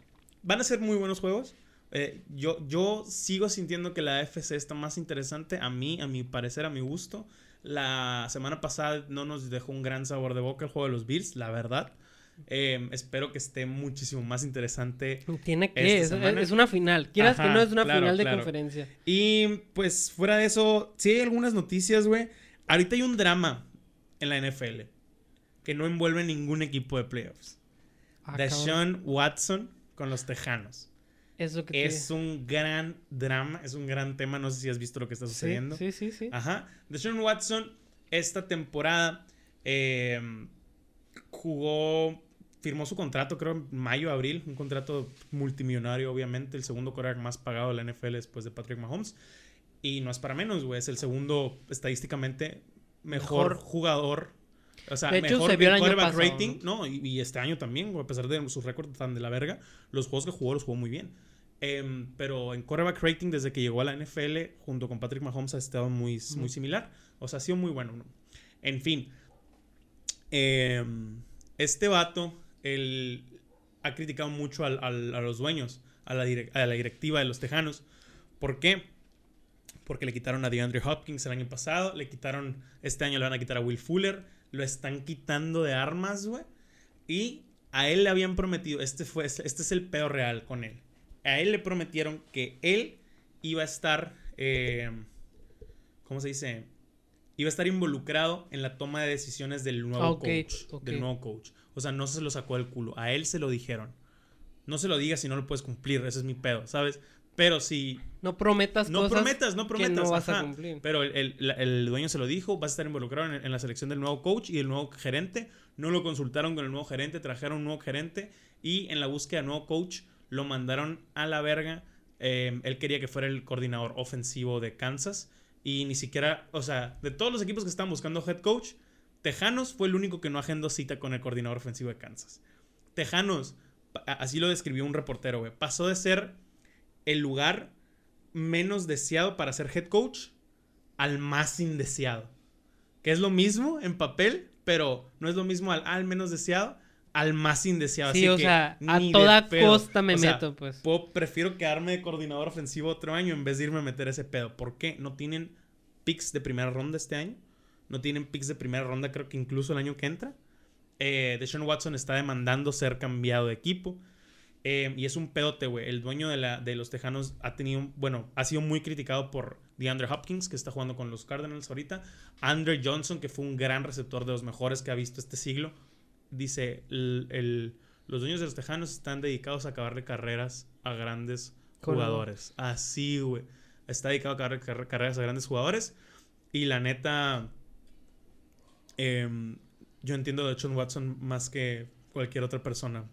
van a ser muy buenos juegos. Eh, yo, yo sigo sintiendo que la AFC está más interesante a mí, a mi parecer, a mi gusto. La semana pasada no nos dejó un gran sabor de boca el juego de los Bills, la verdad. Eh, espero que esté muchísimo más interesante. Tiene que, es, es una final. Quieras que no, es una claro, final de claro. conferencia. Y pues fuera de eso, sí hay algunas noticias, güey. Ahorita hay un drama en la NFL que no envuelve ningún equipo de playoffs. Ah. Deshaun Watson con los Tejanos. Que Es un gran drama, es un gran tema. No sé si has visto lo que está sucediendo. Sí, sí, sí. sí. Ajá. Deshaun Watson, esta temporada eh, jugó, firmó su contrato, creo, en mayo, abril. Un contrato multimillonario, obviamente. El segundo quarterback más pagado de la NFL después de Patrick Mahomes. Y no es para menos, güey. Es el segundo estadísticamente mejor, Mejor. jugador. O sea, De hecho, mejor se vio en el año quarterback pasado, rating. No, y, y este año también, a pesar de sus récords tan de la verga. Los juegos que jugó los jugó muy bien. Em, pero en quarterback rating, desde que llegó a la NFL, junto con Patrick Mahomes, ha estado muy, muy similar. O sea, ha sido muy bueno. ¿no? En fin. em, este vato, él ha criticado mucho al- al- a los dueños, a la, a la directiva de los Tejanos. ¿Por qué? Porque le quitaron a DeAndre Hopkins el año pasado, le quitaron, este año le van a quitar a Will Fuller, lo están quitando de armas, güey. Y a él le habían prometido, este, fue, este es el peor real con él. A él le prometieron que él iba a estar, eh, ¿cómo se dice? Iba a estar involucrado en la toma de decisiones del nuevo Ah, coach. Del nuevo coach. O sea, no se lo sacó del culo. A él se lo dijeron. No se lo digas si no lo puedes cumplir. Ese es mi pedo, ¿sabes? Pero si No prometas no cosas prometas, no prometas. que no vas a ajá. cumplir. Pero el, el- la- el dueño se lo dijo, vas a estar involucrado en, en la selección del nuevo coach y el nuevo gerente. No lo consultaron con el nuevo gerente, trajeron un nuevo gerente y en la búsqueda de nuevo coach lo mandaron a la verga. Eh, él quería que fuera el coordinador ofensivo de Kansas y ni siquiera, o sea, de todos los equipos que estaban buscando head coach, Tejanos fue el único que no agendó cita con el coordinador ofensivo de Kansas. Tejanos, así lo describió un reportero, güey, pasó de ser el lugar menos deseado para ser head coach al más indeseado. Que es lo mismo en papel, pero no es lo mismo al, al menos deseado al más indeseado. Sí, Así o que sea, a toda costa me O sea, meto, pues. puedo- prefiero quedarme de coordinador ofensivo otro año en vez de irme a meter ese pedo. ¿Por qué? No tienen picks de primera ronda este año. No tienen picks de primera ronda, creo que incluso el año que entra. Eh, Deshaun Watson está demandando ser cambiado de equipo. Eh, y es un pedote, güey. El dueño de, la, de los Tejanos ha tenido, bueno, ha sido muy criticado por DeAndre Hopkins, que está jugando con los Cardinals ahorita. Andre Johnson, que fue un gran receptor de los mejores que ha visto este siglo. Dice, el- el- los dueños de los Tejanos están dedicados a acabarle carreras a grandes jugadores. Así, güey. Está dedicado a acabarle car- carreras a grandes jugadores. Y la neta, em, yo entiendo de John Watson más que cualquier otra persona.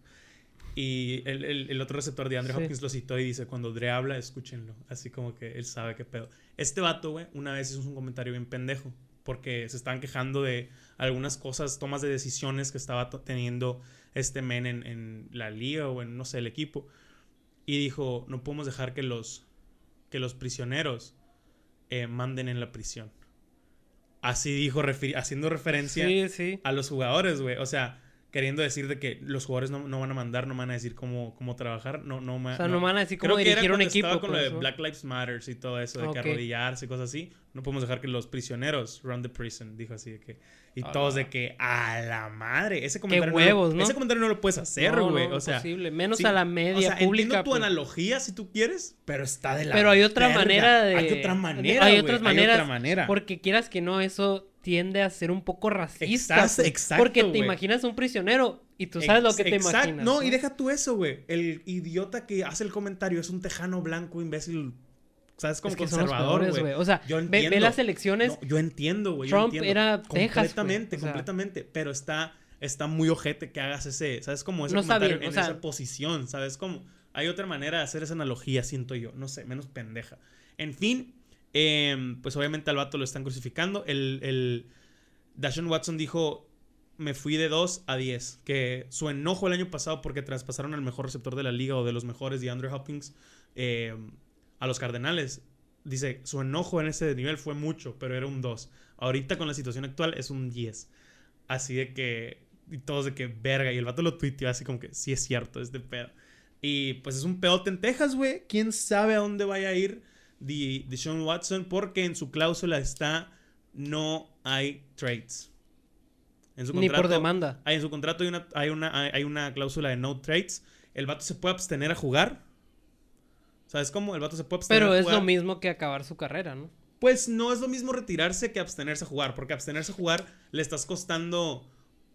Y el, el- el otro receptor de Andre Sí. Hopkins lo citó y dice, cuando Dre habla, escúchenlo. Así como que él sabe qué pedo. Este vato, güey, una vez hizo un comentario bien pendejo. Porque se estaban quejando de algunas cosas, tomas de decisiones que estaba teniendo este men en, en la liga o en, no sé, el equipo. Y dijo, no podemos dejar que los, que los prisioneros eh, manden en la prisión. Así dijo, haciendo referencia Sí, sí. a los jugadores, güey. O sea, queriendo decir de que los jugadores no, no van a mandar, no van a decir cómo, cómo trabajar. No, no, O sea, no, van a decir cómo Creo que era dirigir un equipo. estaba con lo de ¿no? Black Lives Matter y todo eso, de Ah, que arrodillarse y cosas así. No podemos dejar que los prisioneros run the prison, dijo así de que. Y Ah. todos de que, a la madre. Ese comentario, no huevos, lo, ¿no? ese comentario no lo puedes hacer, No, güey. no, o sea, imposible. Menos sí, a la o media sea, entiendo pública. tu pues. analogía si tú quieres, pero está de la Pero hay otra verga. manera de. Hay otra manera, Hay otras maneras. Hay otra manera. Porque quieras que no, eso tiende a ser un poco racista. Exacto, pues, exacto, Porque te imaginas un prisionero y tú sabes lo que te imaginas. No, y deja tú eso, güey. El idiota que hace el comentario es un tejano blanco, imbécil. Como Es que son los conservador, güey. O sea, Yo ve, las elecciones. No, yo entiendo, güey. Trump entiendo. era Texas, Completamente, o sea. completamente. Pero está, está muy ojete que hagas ese, ¿sabes? Como ese No está comentario bien, o en sea- esa posición, ¿sabes? Como hay otra manera de hacer esa analogía, siento yo. No sé, menos pendeja. En fin, em, pues obviamente al vato lo están crucificando. El, el Dashon Watson dijo, me fui de 2 a 10. Que su enojo el año pasado porque traspasaron al mejor receptor de la liga o de los mejores, de Andrew Hopkins, em, a los Cardenales. dice, su enojo en ese nivel fue mucho, pero era un 2. Ahorita con la situación actual es un 10. Así de que, y todos de que verga, y el vato lo tuiteó así como que, sí es cierto, es de pedo. Y pues es un pedote en Texas, güey. ¿Quién sabe a dónde vaya a ir de, de Sean Watson? Porque en su cláusula está, no hay trades. En su Ni por demanda. Hay, en su contrato hay una, hay, una, hay una cláusula de no trades. El vato se puede abstener a jugar. ¿Sabes cómo? El vato se puede abstener Pero es jugar. lo mismo que acabar su carrera, ¿no? Pues no es lo mismo retirarse que abstenerse a jugar, porque abstenerse a jugar le estás costando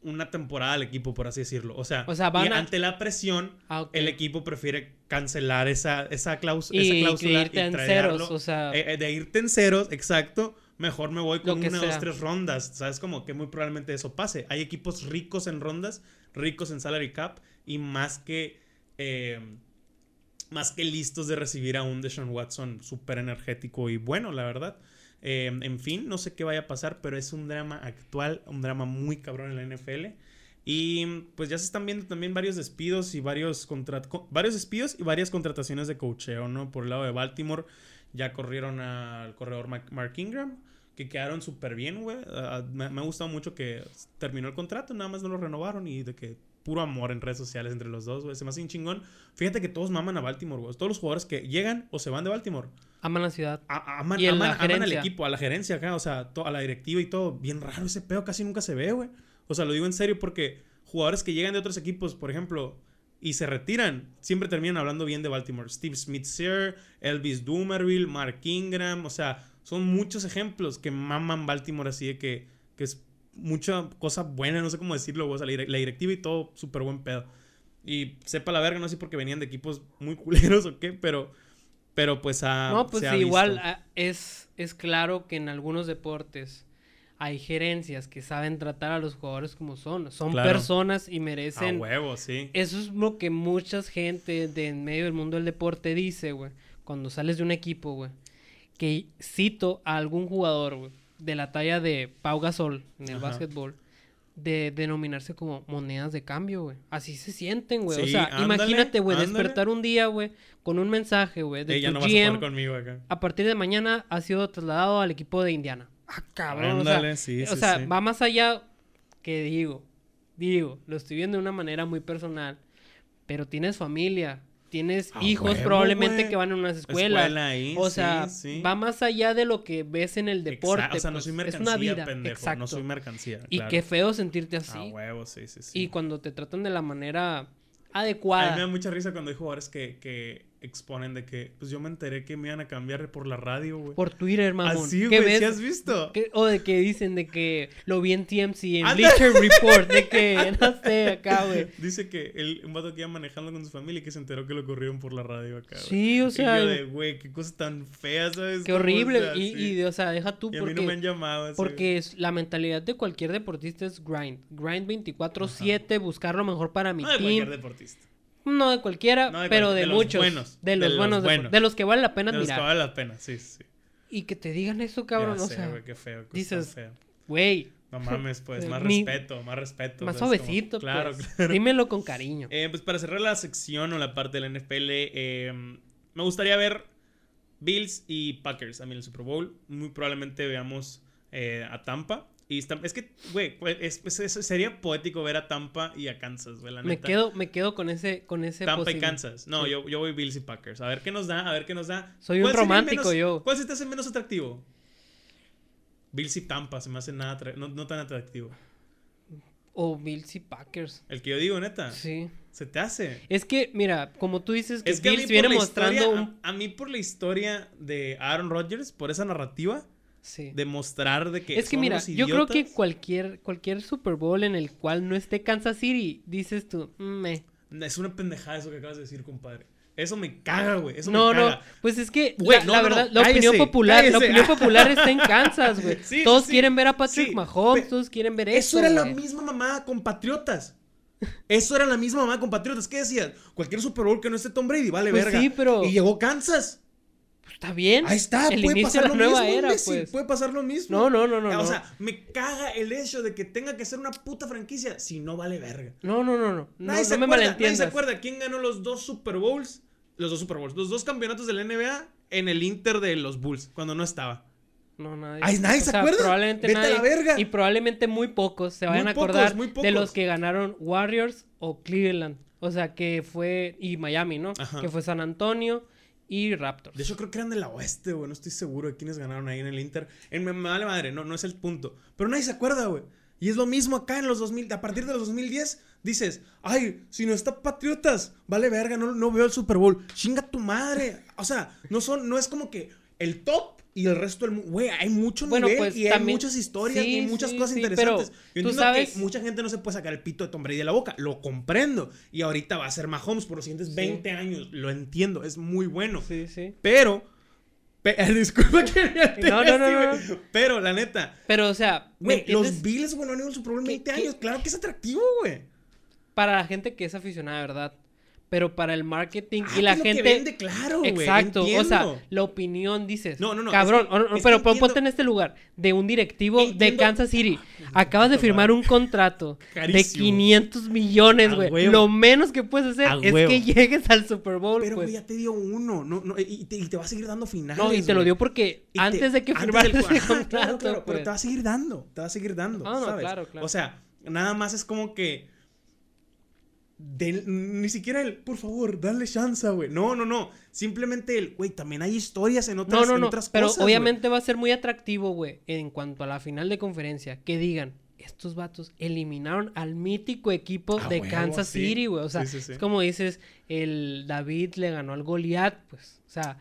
una temporada al equipo, por así decirlo. O sea, O sea, van y a- ante la presión, Ah, el equipo prefiere cancelar esa, esa, claus- Y esa cláusula irte en ceros, o sea- Eh, eh, de irte en ceros, exacto. Mejor me voy con una, dos, sea. tres rondas. ¿Sabes? Como que muy probablemente eso pase. Hay equipos ricos en rondas, ricos en salary cap y más que... eh, más que listos de recibir a un Deshaun Watson súper energético y bueno, la verdad. Eh, en fin, no sé qué vaya a pasar, pero es un drama actual, un drama muy cabrón en la NFL. Y pues ya se están viendo también varios despidos y varios, contra- co- varios despidos y varias contrataciones de cocheo, ¿no? Por el lado de Baltimore ya corrieron al corredor Mark Ingram, que quedaron súper bien, güey. Ah, me, me ha gustado mucho que terminó el contrato, nada más no lo renovaron y de que puro amor en redes sociales entre los dos, güey. Se me hace un chingón. Fíjate que todos maman a Baltimore, güey. Todos los jugadores que llegan o se van de Baltimore Aman la ciudad. a- aman, Y aman- al equipo, a la gerencia acá, o sea, a la directiva y todo. Bien raro ese pedo, casi nunca se ve, güey. O sea, lo digo en serio porque jugadores que llegan de otros equipos, por ejemplo, y se retiran, siempre terminan hablando bien de Baltimore. Steve Smith Sir, Elvis Dumerville, Mark Ingram, o sea, son muchos ejemplos que maman Baltimore así de que, que es mucha cosa buena, no sé cómo decirlo, güey. o sea, la, dire- la directiva y todo, súper buen pedo. Y sepa la verga, no sé porque venían de equipos muy culeros o qué, pero, pero pues ha, no, pues ha igual ah, es, es claro que en algunos deportes hay gerencias que saben tratar a los jugadores como son. Son Claro. personas y A merecen... huevo, sí. Eso es lo que mucha gente de en medio del mundo del deporte dice, güey. Cuando sales de un equipo, güey. Que cito a algún jugador, güey. De la talla de Pau Gasol en el Ajá. básquetbol. De denominarse como monedas de cambio, güey. Así se sienten, güey. o sea, ándale, imagínate, güey, despertar un día, güey, con un mensaje, güey, de Ey, ya no vas a conmigo acá. A partir de mañana ha sido trasladado al equipo de Indiana. Ah, cabrón. o sea, Ándale, sí, o sí, sea, sí. va más allá que digo, digo, lo estoy viendo de una manera muy personal, pero tienes familia, tienes A hijos huevo, probablemente que van a unas escuelas. Escuela ahí, o sea, sí. va más allá de lo que ves en el deporte. Exacto, o sea, no pues, soy es mercancía, una vida, pendejo. exacto. No soy mercancía. y qué feo sentirte así. A huevo, sí, sí, sí. Y cuando te tratan de la manera A mí adecuada. me da mucha risa cuando hay jugadores que, que exponen de que, pues yo me enteré que me iban a cambiar por la radio, güey. Por Twitter, mamón. Así, ¿Qué güey, ves? ¿sí has visto? O de que dicen de que lo vi en TMC, en Anda. Bleacher Report, de que no sé, acá, güey. Dice que el, un vato que iba manejando con su familia y que se enteró que lo corrieron por la radio acá, güey. Sí, o Y sea, yo de, güey, qué cosa tan fea, ¿sabes? qué horrible. y, sí. y, o sea, deja tú Y a mí porque, no me han llamado así, porque es, la mentalidad de cualquier deportista es grind. Grind 24-7, buscar lo mejor para mi No de cualquier team. deportista. No de cualquiera, No de pero cual- de, de los muchos. buenos, De los de buenos, de los que vale la pena De los que vale la pena, sí, sí. Y que te digan eso, cabrón, Ya o sé, sea, güey, qué feo. qué dices, güey, No mames, pues, más Mi- respeto, más respeto. más. Como- suavecito, Claro, pues. claro. Dímelo con cariño. Eh, pues para cerrar la sección o la parte de la NFL, eh, me gustaría ver Bills y Packers a mí en el Super Bowl. Muy probablemente veamos eh, a Tampa. Y es que, güey, pues, es- es- es- sería poético ver a Tampa y a Kansas, güey, la me neta. quedo, me quedo con ese, con ese Tampa y. Kansas. No, Sí. yo, yo voy Bills y Packers. A ver qué nos da, a ver qué nos da. Soy un ¿Cuál sería el romántico menos- yo. ¿Cuál se te hace menos atractivo? Bills y Tampa se me hace nada no, no tan atractivo. O Bills y Packers. El que yo digo, neta. Sí. Se te hace. Es que, mira, como tú dices que, Es que Bills viene mostrando historia, un... a, a mí por la historia de Aaron Rodgers, por esa narrativa, Sí. de que Es que son mira, yo creo que cualquier, cualquier Super Bowl en el cual no esté Kansas City, dices tú, "Mm, me. Es una pendejada eso que acabas de decir, compadre. Eso me caga, güey. Eso No, me no, caga. pues es que la, no, la no, no, verdad, la opinión cállese, popular, la opinión popular está en Kansas, güey. Sí, todos sí. quieren ver a Patrick Sí, Mahomes, todos quieren ver eso. Eso era la misma mamá con Patriotas. Eso era la misma mamá con Patriotas. ¿Qué decías? Cualquier Super Bowl que no esté Tom Brady, vale, Pues verga. sí, pero- Y llegó Kansas. Está bien. Ahí está, el puede inicio pasar de lo la nueva mismo, era, imbécil, pues. Puede pasar lo mismo. No, no, no, no. o no. sea, me caga el hecho de que tenga que ser una puta franquicia si no vale verga. no, no, no, no. No, Nadie, no se me acuerda, nadie malentiendas. se acuerda quién ganó los dos Super Bowls. Los dos Super Bowls. Los dos campeonatos de la NBA en el Inter de los Bulls cuando no estaba? No, nadie. Ay, nadie se acuerda. Probablemente Vete a la verga. Y probablemente muy pocos se vayan Muy a pocos, acordar de los que ganaron Warriors o Cleveland. O sea, que fue. Y Miami, ¿no? Ajá. Que fue San Antonio y Raptors. De hecho, creo que eran de la oeste, güey. No estoy seguro de quiénes ganaron ahí en el Inter. En, me, vale madre, no, no es el punto. Pero nadie se acuerda, güey. Y es lo mismo acá en los 2000. A partir de los 2010, dices, ay, si no está Patriotas, vale verga, no, no veo el Super Bowl. Chinga tu madre. O sea, no, son, no es como que el top y el resto del mundo. Güey, hay mucho Bueno, nivel pues, y hay muchas historias sí, y hay muchas sí, cosas sí, interesantes. pero Yo tú entiendo sabes- que mucha gente no se puede sacar el pito de Tom Brady de la boca. Lo comprendo. Y ahorita va a ser Mahomes por los siguientes Sí. 20 años. Lo entiendo. Es muy bueno. Sí, sí. Pero. pe- disculpa que me No, no, no, no. Pero la neta. Pero, o sea, ¿me Güey, los? Bills, güey, no han ido Super Bowl en ¿Qué- 20 qué? años. Claro que es atractivo, güey. Para la gente que es aficionada, ¿verdad? Pero para el marketing Ah, y la es lo que gente. vende, claro, güey. Exacto, o sea, la opinión dices. No, no, no, Cabrón, es que- que pero entiendo- ponte en este lugar de un directivo de Kansas City. Acabas de firmar un contrato de Carísimo. 500 millones, güey. Lo menos que puedes hacer A es huevo. que llegues al Super Bowl, Pero, pues. güey, ya te dio uno. No, no, y, te, y te va a seguir dando finales. No, y te lo dio porque Y te- antes de que firmaras Ajá, contrato, claro, claro, pero pues. te va a seguir dando, te va a seguir dando, Ah, no, ¿sabes? claro, claro. O sea, nada más es como que del- ni siquiera el, por favor, dale chance, güey. No, no, no. Simplemente el, güey, también hay historias en otras, No, no, en no. otras Pero cosas. güey. obviamente va a ser muy atractivo, güey, en cuanto a la final de conferencia. Que digan, estos vatos eliminaron al mítico equipo A de Kansas sí. City, güey. O sea, Sí, sí, sí. es como dices, el David le ganó al Goliat, pues. O sea,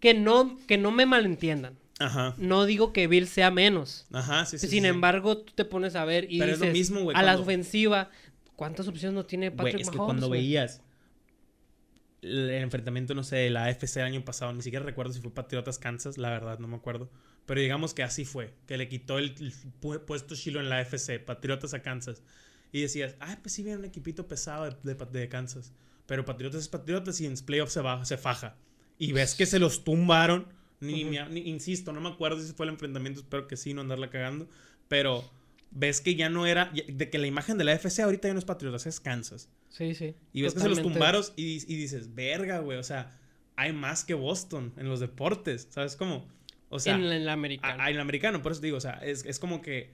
que no, que no me malentiendan. Ajá. No digo que Bill sea menos. Ajá, sí, sí. Sin sí, sí. embargo, tú te pones a ver y Pero es lo dices, mismo, a la ofensiva, ¿cuántas opciones no tiene Patrick es que cuando veías el enfrentamiento, no sé, de la AFC el año pasado, ni siquiera recuerdo si fue Patriotas Kansas, la verdad, no me acuerdo. Pero digamos que así fue, que le quitó el, el pu- puesto Chilo en la AFC, Patriotas a Kansas. Y decías, ah, pues sí, viene un equipito pesado de, de, de Kansas. Pero Patriotas es Patriotas y en playoffs se, baja, se faja. Y ves que se los tumbaron. Ni, Ujú. ni- ni- insisto, no me acuerdo si fue el enfrentamiento, espero que sí, no andarla cagando. Pero ves que ya no era, de que la imagen de la AFC ahorita ya no es Patriotas, es Kansas. Sí, sí. Y ves que se los tumbaron y, y dices, verga, güey, o sea, hay más que Boston en los deportes, ¿sabes cómo? O sea, en el americano. a- en el americano, por eso te digo, o sea, es, es como que,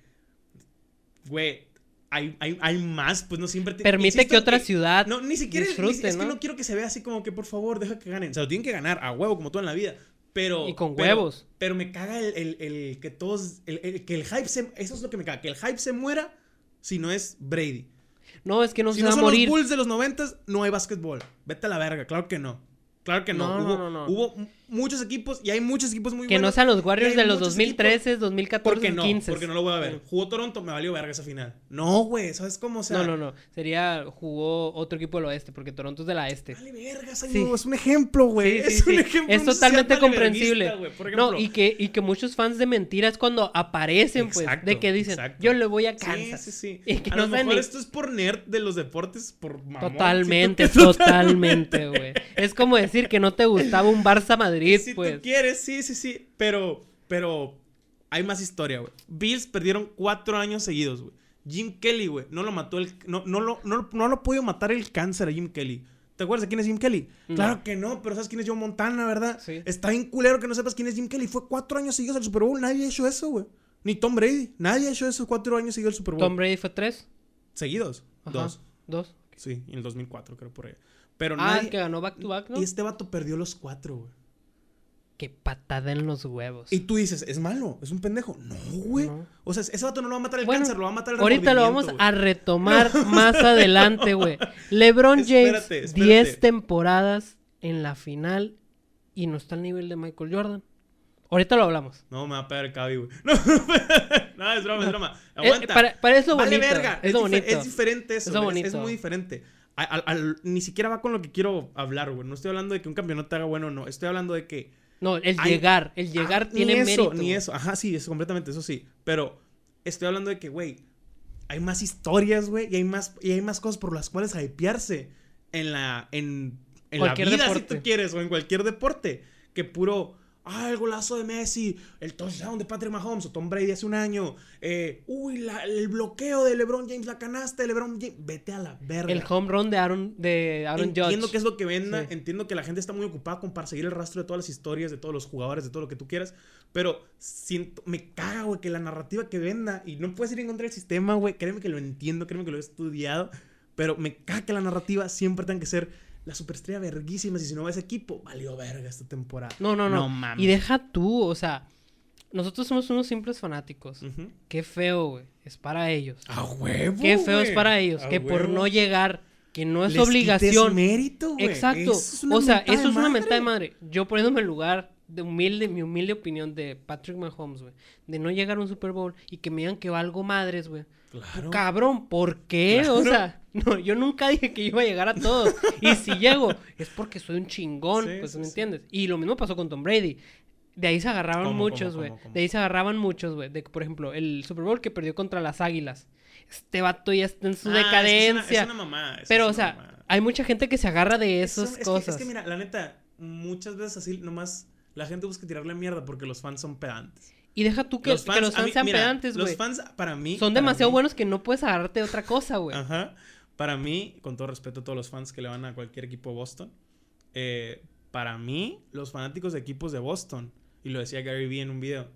güey, hay, hay, hay más, pues no siempre... te- Permite insisto que otra ciudad No, ni siquiera, ni- disfrute, es que ¿no? quiero que se vea así como que, por favor, deja que ganen. O sea, lo tienen que ganar a huevo, como todo en la vida. Pero... Y con pero- huevos. Pero me caga el, el- el que todos, el, el- que el hype se... Eso es lo que me caga, que el hype se muera si no es Brady. No, es que no Si se no va a son morir. los Bulls de los noventas, no hay básquetbol. Vete a la verga, claro que no. Claro que no. No, hubo, no, no, no. hubo muchos equipos y hay muchos equipos muy Que no buenos. sean los Warriors de los muchos 2013, equipos- 2014, Porque no, 2015. porque no lo voy a ver. Jugó Toronto, me valió verga esa final. No, güey, ¿sabes cómo? O sea, no, no, no. Sería, jugó otro equipo del oeste, porque Toronto es de la este. Vale verga, Sí. Es un ejemplo, güey. Sí, sí, es un sí. ejemplo. Es no totalmente comprensible. por No, y que, y que muchos fans de mentiras cuando aparecen, pues, de que dicen, exacto. yo le voy a Sí, Kansas. sí, sí. Y que a no lo mejor ni- esto es por nerd de los deportes, por mamón. Totalmente, que totalmente, güey. Es como decir que no te gustaba un Barça Madrid, si pues. tú quieres, sí, sí, sí. Pero, pero hay más historia, güey. Bills perdieron cuatro años seguidos, güey. Jim Kelly, güey, no lo mató el. No, no, lo, no, no lo pudo matar el cáncer a Jim Kelly. ¿Te acuerdas de quién es Jim Kelly? No. Claro que no, pero ¿sabes quién es Joe Montana, verdad? Sí. Está bien culero que no sepas quién es Jim Kelly. Fue cuatro años seguidos al Super Bowl. Nadie ha hecho eso, güey. Ni Tom Brady. Nadie ha hecho eso cuatro años seguidos al Super Bowl. Tom Brady fue tres. Seguidos. Ajá, Dos. Dos. Sí, en el 2004, creo por ahí. Pero Ah, nadie. que ganó back to back, ¿no? Y este vato perdió los cuatro, güey. Qué patada en los huevos. Y tú dices, es malo, es un pendejo. No, güey. No. O sea, ese vato no lo va a matar el Bueno, cáncer, lo va a matar el Ahorita lo vamos a retomar más adelante, güey. LeBron James, Espérate, espérate. 10 temporadas en la final y no está al nivel de Michael Jordan. Ahorita lo hablamos. No, me va a pegar el cabi, güey. No, no, es broma, es broma. Eh, Aguanta. para, para eso vale bonito. verga. Es Es, bonito. es diferente eso. Es lo es- bonito. Es, muy diferente. A- al- al- ni siquiera va con lo que quiero hablar, güey. No estoy hablando de que un campeonato te haga bueno o no. Estoy hablando de que No, el llegar. El llegar Ah, tiene ni eso, mérito. Ni eso, ajá, sí, es completamente, eso sí. Pero estoy hablando de que, güey, hay más historias, güey, y hay más, y hay más cosas por las cuales hypearse en la, en, en la Cualquier vida, deporte. si tú quieres, o en cualquier deporte, que puro, Ah, el golazo de Messi, el touchdown de Patrick Mahomes o Tom Brady hace un año. Eh, uy, la- el bloqueo de LeBron James, la canasta de LeBron James. Vete a la verga. El home run de Aaron, de Aaron Entiendo Judge. que es lo que venda, Sí. entiendo que la gente está muy ocupada con para seguir el rastro de todas las historias, de todos los jugadores, de todo lo que tú quieras, pero siento, me caga, güey, que la narrativa que venda, y no puedes ir en contra del sistema, güey, créeme que lo entiendo, créeme que lo he estudiado, pero me caga que la narrativa siempre tenga que ser la superestrella verguísima, y si no va ese equipo, valió verga esta temporada. No, no, no. No mames. y deja tú, o sea, nosotros somos unos simples fanáticos. Qué feo, güey. Es para ellos. A huevo, Qué feo es para ellos. A Que por no llegar, que no es Les obligación. mérito, güey. Exacto. Es o sea, eso es una mentada de madre. Yo poniéndome en lugar de humilde, mi humilde opinión de Patrick Mahomes, güey. De no llegar a un Super Bowl y que me digan que valgo madres, güey. Claro. Cabrón, ¿por qué? O sea, no, yo nunca dije que iba a llegar a todos. y si llego, es porque soy un chingón, Sí, pues, ¿me sí. entiendes? Y lo mismo pasó con Tom Brady. De ahí se agarraban ¿Cómo, muchos, güey. De ahí se agarraban muchos, güey. De por ejemplo, el Super Bowl que perdió contra las Águilas. Este vato ya está en su Ah, es que es una- decadencia. Es una, mamá. es Pero, o sea, hay mucha gente que se agarra de Eso- esas que- cosas. es que mira, la neta, muchas veces así nomás la gente busca tirarle mierda porque los fans son pedantes. Y deja tú que que los fans, mí- sean mira, pedantes, güey. Los fans, para mí. Son para demasiado mí- buenos que no puedes agarrarte de otra cosa, güey. Ajá. Para mí, con todo respeto a todos los fans que le van a cualquier equipo de Boston, eh, para mí, los fanáticos de equipos de Boston, y lo decía Gary Vee en un video,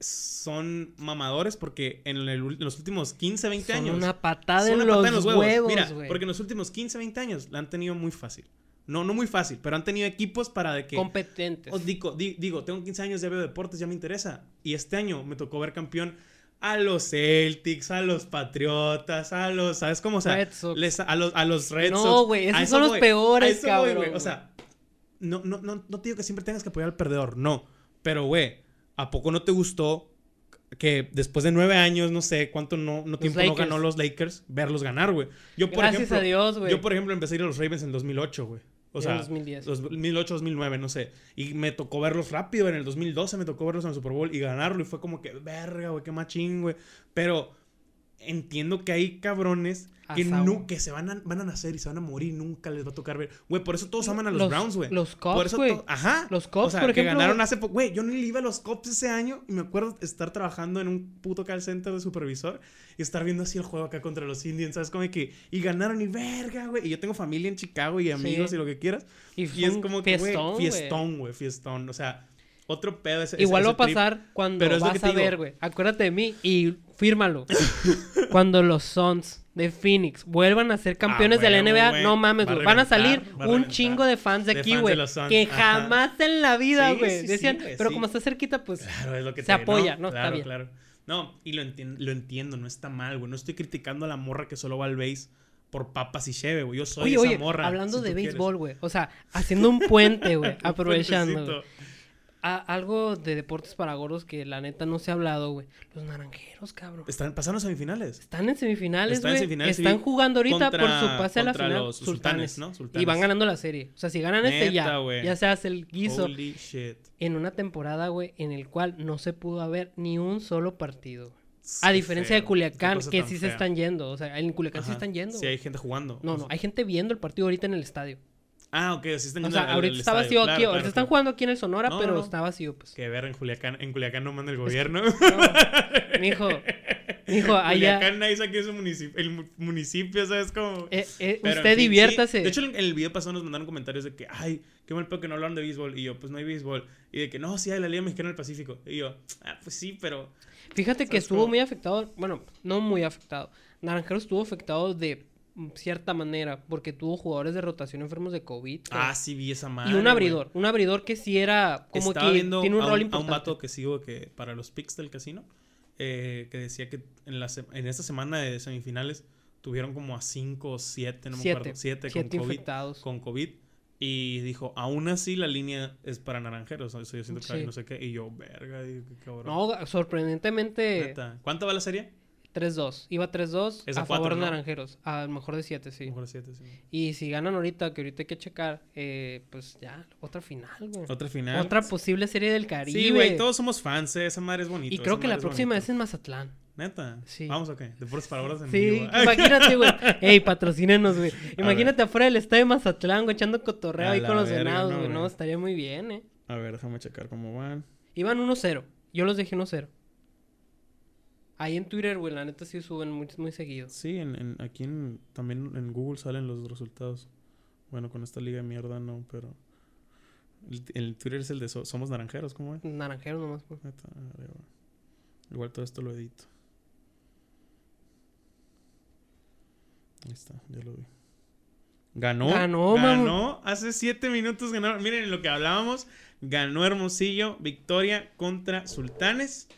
son mamadores porque en, el en los últimos 15, 20 Son años. una patada son en una los, patada en los huevos. huevos, Mira, güey. porque en los últimos 15, 20 años la han tenido muy fácil. No, no muy fácil, pero han tenido equipos para de que... Competentes. Os digo, di- digo, tengo 15 años, ya veo deportes, ya me interesa. Y este año me tocó ver campeón a los Celtics, a los Patriotas, a los, ¿sabes cómo? O sea, Red Sox. les- a, los, a los Red No, Sox. güey, A esos eso son los peores, voy, cabrón, güey. O güey. sea, no, no, no, no te digo que siempre tengas que apoyar al perdedor, no. Pero, güey, ¿a poco no te gustó que después de nueve años, no sé cuánto no, no tiempo no ganó los Lakers, verlos ganar, güey? Yo, por Gracias ejemplo, a Dios, güey. yo, por ejemplo, empecé a ir a los Ravens en 2008, güey. O en sea, 2010. 2008, 2009, no sé. Y me tocó verlos rápido. En el 2012 me tocó verlos en el Super Bowl y ganarlo. Y fue como que, verga, güey, qué machín, güey. Pero entiendo que hay cabrones que, nu- que se van a, van a nacer y se van a morir. Nunca les va a tocar ver. Güey, por eso todos aman a los, Los- Browns, güey. los eso güey. Ajá. Los Cubs, o sea, por que ejemplo, ganaron hace poco. Güey, yo ni le iba a los Cubs ese año. Y me acuerdo estar trabajando en un puto call center de supervisor. Y estar viendo así el juego acá contra los Indians. ¿Sabes? Como que. Y ganaron y verga, güey. Y yo tengo familia en Chicago y amigos Sí. y lo que quieras. Y, Y es como que, güey, fiestón, güey. fiestón, fiestón. O sea, otro pedo ese. Igual ese va a trip. pasar cuando Pero es lo vas que te a digo. ver, güey. Acuérdate de mí y fírmalo. cuando los Suns de Phoenix vuelvan a ser campeones de la Ah, NBA, no mames, Va güey. Van a salir va a un chingo de fans de De aquí, güey. Que ajá. jamás en la vida, güey. sí, sí, Decían, pero como está cerquita, pues. Claro, es lo que Se te apoya, ¿no? Está Claro, bien. claro. No, y lo, entien- lo entiendo, no está mal, güey. No estoy criticando a la morra que solo va al base por papas y cheve, güey. Yo soy Oye, esa oye, morra. hablando si de béisbol, güey. O sea, haciendo un puente, güey. Aprovechando. A- algo de deportes para gordos que la neta no se ha hablado, güey. Los naranjeros, cabrón. Están pasando semifinales. Están en semifinales, Están en güey. sí, Están jugando ahorita contra- por su pase a la final. los sultanes. sultanes, ¿no? Y Sultanes. van ganando la serie. O sea, si ganan este ya, güey. ya se hace el guiso. Holy shit. En una temporada, güey, en el cual no se pudo haber ni un solo partido. A diferencia feo, de Culiacán, que sí se están yendo. O sea, en Culiacán sí Ajá. están yendo. Sí, hay gente jugando. No, no, hay gente viendo el partido ahorita en el estadio. Ah, ok, sí están O sea, ahorita al está estadio. vacío Claro, aquí. claro, ahorita están jugando aquí en el Sonora, No, no, pero no. está vacío, pues. Que ver en Culiacán. En Culiacán no manda el gobierno. Mijo, mijo, allá. Culiacán nadie sabe que es un municipio, el mu- municipio, ¿sabes? Como... eh, eh, en usted fin, sí. diviértase. De hecho, en el video pasado nos mandaron comentarios de que, ay, qué mal pedo que no hablaron de béisbol. Y yo, pues no hay béisbol. Y de que, no, sí hay la Liga Mexicana del Pacífico. Y yo, ah, pues sí, pero... Fíjate que ¿Sabes estuvo cómo? muy afectado, bueno, no muy afectado. Naranjeros estuvo afectado de cierta manera porque tuvo jugadores de rotación enfermos de COVID. Ah, sí vi esa madre, y un abridor, un abridor que sí era como Estaba que viendo tiene un rol un, a un vato que sigo que para los picks del casino, eh, que decía que en, la se- en esta semana de semifinales tuvieron como a 5 o 7, no me Siete. acuerdo, 7 con COVID, infectados. con COVID. Y dijo, aún así la línea es para naranjeros. Eso yo siento que Sí. no sé qué. Y yo, verga, digo, qué cabrón. No, sorprendentemente Neta. ¿Cuánto va la serie? 3-2. Iba 3-2 Es a a favor de ¿no? Naranjeros. A lo mejor de 7, sí. Mejor siete, sí. Y si ganan ahorita, que ahorita hay que checar, eh, pues ya, otra final, güey. Otra final. Otra posible serie del Caribe. Sí, güey, todos somos fans, eh, esa madre es bonita. Y creo que la próxima es en Mazatlán. Neta. Sí. Vamos, ok. Deportes para horas en Sí, vivo. imagínate, güey. Ey, patrocínenos, güey. Imagínate afuera del estadio de Mazatlán, güey, echando cotorreo A ahí con los venados, no, güey. No, güey. estaría muy bien, eh. A ver, déjame checar cómo van. Iban 1-0. Yo los dejé 1-0. Ahí en Twitter, güey, la neta sí suben muy, muy seguido. Sí, en, en- aquí en, también en Google salen los resultados. Bueno, con esta liga de mierda no, pero... El, el Twitter es el de So- Somos Naranjeros, ¿cómo es? Naranjero nomás, güey. Igual todo esto lo edito. Ahí está, ya lo vi. Ganó. Ganó, Ganó. Hace siete minutos ganaron. Miren lo que hablábamos. Ganó Hermosillo. Victoria contra Sultanes.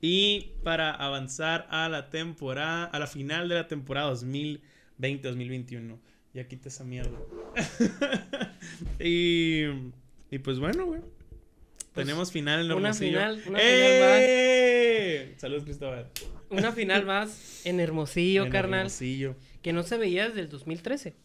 Y para avanzar a la temporada, a la final de la temporada 2020-2021. Ya quita esa mierda. y, y pues bueno, güey. Tenemos final en una Hermosillo. final- una ¡Eh! Saludos, Cristóbal. Una final más en Hermosillo, En carnal. Hermosillo. Que no se veía desde el 2013.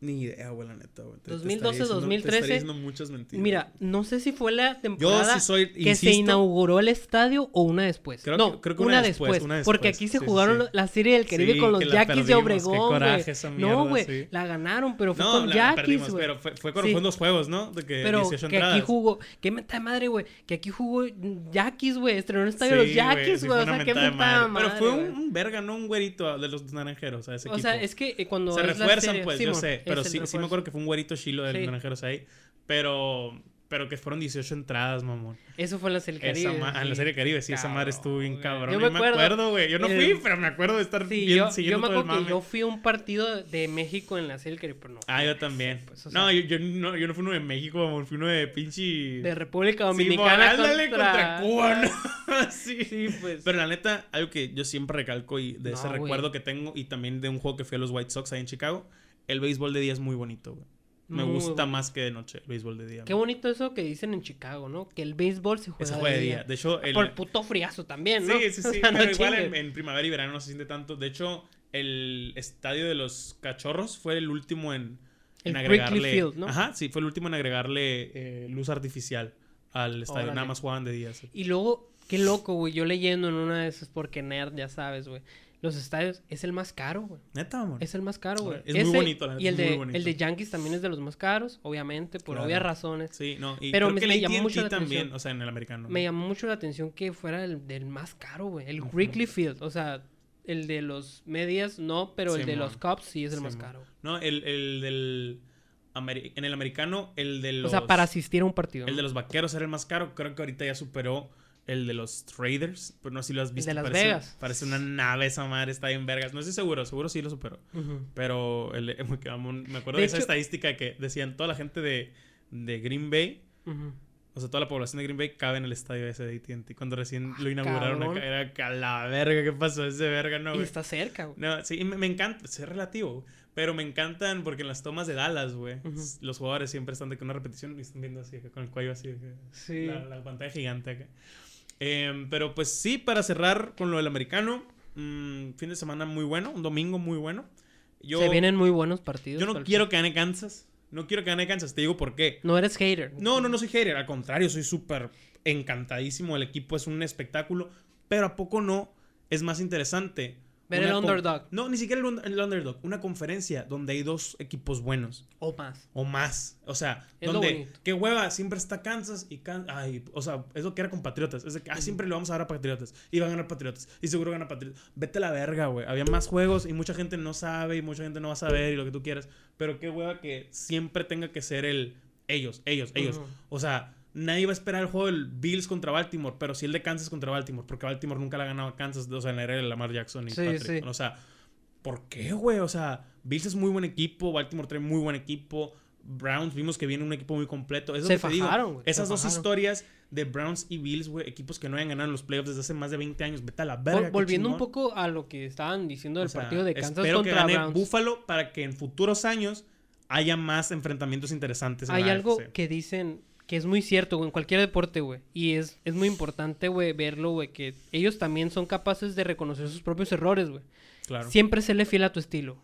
Ni idea, güey, la neta, güey. Te- te 2012, estaría diciendo- te 2013. estaría diciendo muchas mentiras. Mira, no sé si fue la Yo temporada sí soy, que se inauguró el estadio o una después. Creo no, que- creo que una, una después, después, una Porque aquí se Sí, jugaron sí. la Serie del Caribe Sí, con los Yaquis de Obregón. coraje güey. esa no, mierda, güey, sí. la ganaron, pero fue No, con Yaquis, güey. pero fue, fueron dos juegos, ¿no? De que Pero 18 que aquí jugó, qué mentada de madre, güey, que aquí jugó Yaquis, güey, estrenó un estadio de los Yaquis, güey, o sea, qué de madre. Pero fue güey. un, verga, no un güerito de los naranjeros, o sea, es que eh, cuando Se refuerzan, pues, yo sé. Pero sí, sí me acuerdo que fue un güerito chilo de los Sí. naranjeros ahí. Pero, pero que fueron 18 entradas, mamón. Eso fue en la Serie del Esa Caribe. ma- en la sí. Serie Caribe, sí, esa madre estuvo bien cabrón. Yo Yo me acuerdo, acuerdo, güey. Yo no fui, pero me acuerdo de estar Sí, bien, yo, yo siguiendo me todo el acuerdo que yo fui a un partido de México en la Serie Caribe, pero no. Ah, yo también. pues, o no, yo, yo no, yo no fui uno de México, mamón, fui uno de pinche... De República Sí, Dominicana ándale, contra... contra Cuba, ¿no? sí. Sí, pues. Pero la neta, algo que yo siempre recalco y de No, ese recuerdo que tengo y también de un juego que fui a los White Sox ahí en Chicago, el béisbol de día es muy bonito, güey. Me Muy gusta más que de noche el béisbol de día. Qué güey. bonito eso que dicen en Chicago, ¿no? Que el béisbol se juega, Ese juego de día. De hecho, el... Por puto friazo también, ¿no? Sí, sí, O sí. no pero igual en, en primavera y verano no se siente tanto. De hecho, el estadio de los cachorros fue el último en, en El agregarle. Wrigley Field, ¿no? Ajá, sí, fue el último en agregarle eh, luz artificial al estadio. Órale. Nada más jugaban de día. sí. Y luego, qué loco, güey. Yo leyendo en una de esas, porque nerd, ya sabes, güey. Los estadios es el más caro, güey. Neta, amor. Es el más caro, güey. Es muy bonito, la neta, Y el es muy de, bonito. el de Yankees también es de los más caros, obviamente, por Claro. obvias razones. Sí, no. Y Pero creo me- que me el llamó mucho la también, atención. o sea, en el americano. Me llamó mucho la atención que fuera el del más caro, güey. El. Wrigley Field. O sea, el de los medias no, pero el de los Cubs sí es el más caro. No, el, el del... ameri- En el americano, el de los... O sea, para asistir a un partido. El ¿no? de los vaqueros era el más caro. Creo que ahorita ya superó el de los Traders. Pero no sé si lo has visto. de Las parece, Vegas. Parece una nave esa madre. Está bien vergas. No estoy seguro. Seguro sí lo superó. Ujú. Pero el, me acuerdo De de, esa hecho- estadística que decían toda la gente de, de Green Bay. O sea, toda la población de Green Bay cabe en el estadio ese de AT&T. Cuando recién lo inauguraron Ah, acá, era que la verga. ¿Qué pasó? Ese verga, no, y está cerca, güey. No, sí, me, me encanta, es relativo, pero me encantan porque en las tomas de Dallas, güey, los jugadores siempre están de que una repetición y están viendo así, con el cuello así, Sí. la, la pantalla gigante acá. Em, pero pues sí, para cerrar con lo del americano, mm, fin de semana muy bueno, un domingo muy bueno. Yo, Se vienen muy buenos partidos. yo no quiero fin. que gane Kansas, no quiero que gane Kansas, te digo por qué. No eres hater. No, no, no soy hater, al contrario, soy súper encantadísimo, el equipo es un espectáculo, pero ¿a poco no es más interesante? Ver el underdog. No, ni siquiera el, el underdog, una conferencia donde hay dos equipos buenos O más. o más, o sea, Es donde qué hueva, siempre está Kansas y Kan- ay, o sea, es lo que era con Patriotas, es de que ah, siempre le vamos a dar a Patriotas y va a ganar Patriotas y seguro gana Patriotas. Vete a la verga, güey. Había más juegos y mucha gente no sabe y mucha gente no va a saber y lo que tú quieras, pero qué hueva que siempre tenga que ser el ellos, ellos, ellos. O sea, nadie va a esperar el juego del Bills contra Baltimore, pero sí el de Kansas contra Baltimore, porque Baltimore nunca le ha ganado a Kansas, o sea, en la era de Lamar Jackson y Sí, Patrick. sí. O sea, ¿por qué, güey? O sea, Bills es muy buen equipo, Baltimore trae muy buen equipo, Browns vimos que viene un equipo muy completo. Eso Se es lo que digo. fajaron, se Esas dos fajaron. historias de Browns y Bills, güey, equipos que no hayan ganado en los playoffs desde hace más de 20 años, vete a la verga. volviendo un poco a lo que estaban diciendo del O sea, partido de Kansas espero que contra gane Browns. Buffalo para que en futuros años haya más enfrentamientos interesantes. en Hay la algo AFC. que dicen que es muy cierto, güey, en cualquier deporte, güey. Y es, es muy importante, güey, verlo, güey, que ellos también son capaces de reconocer sus propios errores, güey. Claro. Siempre serle fiel a tu estilo.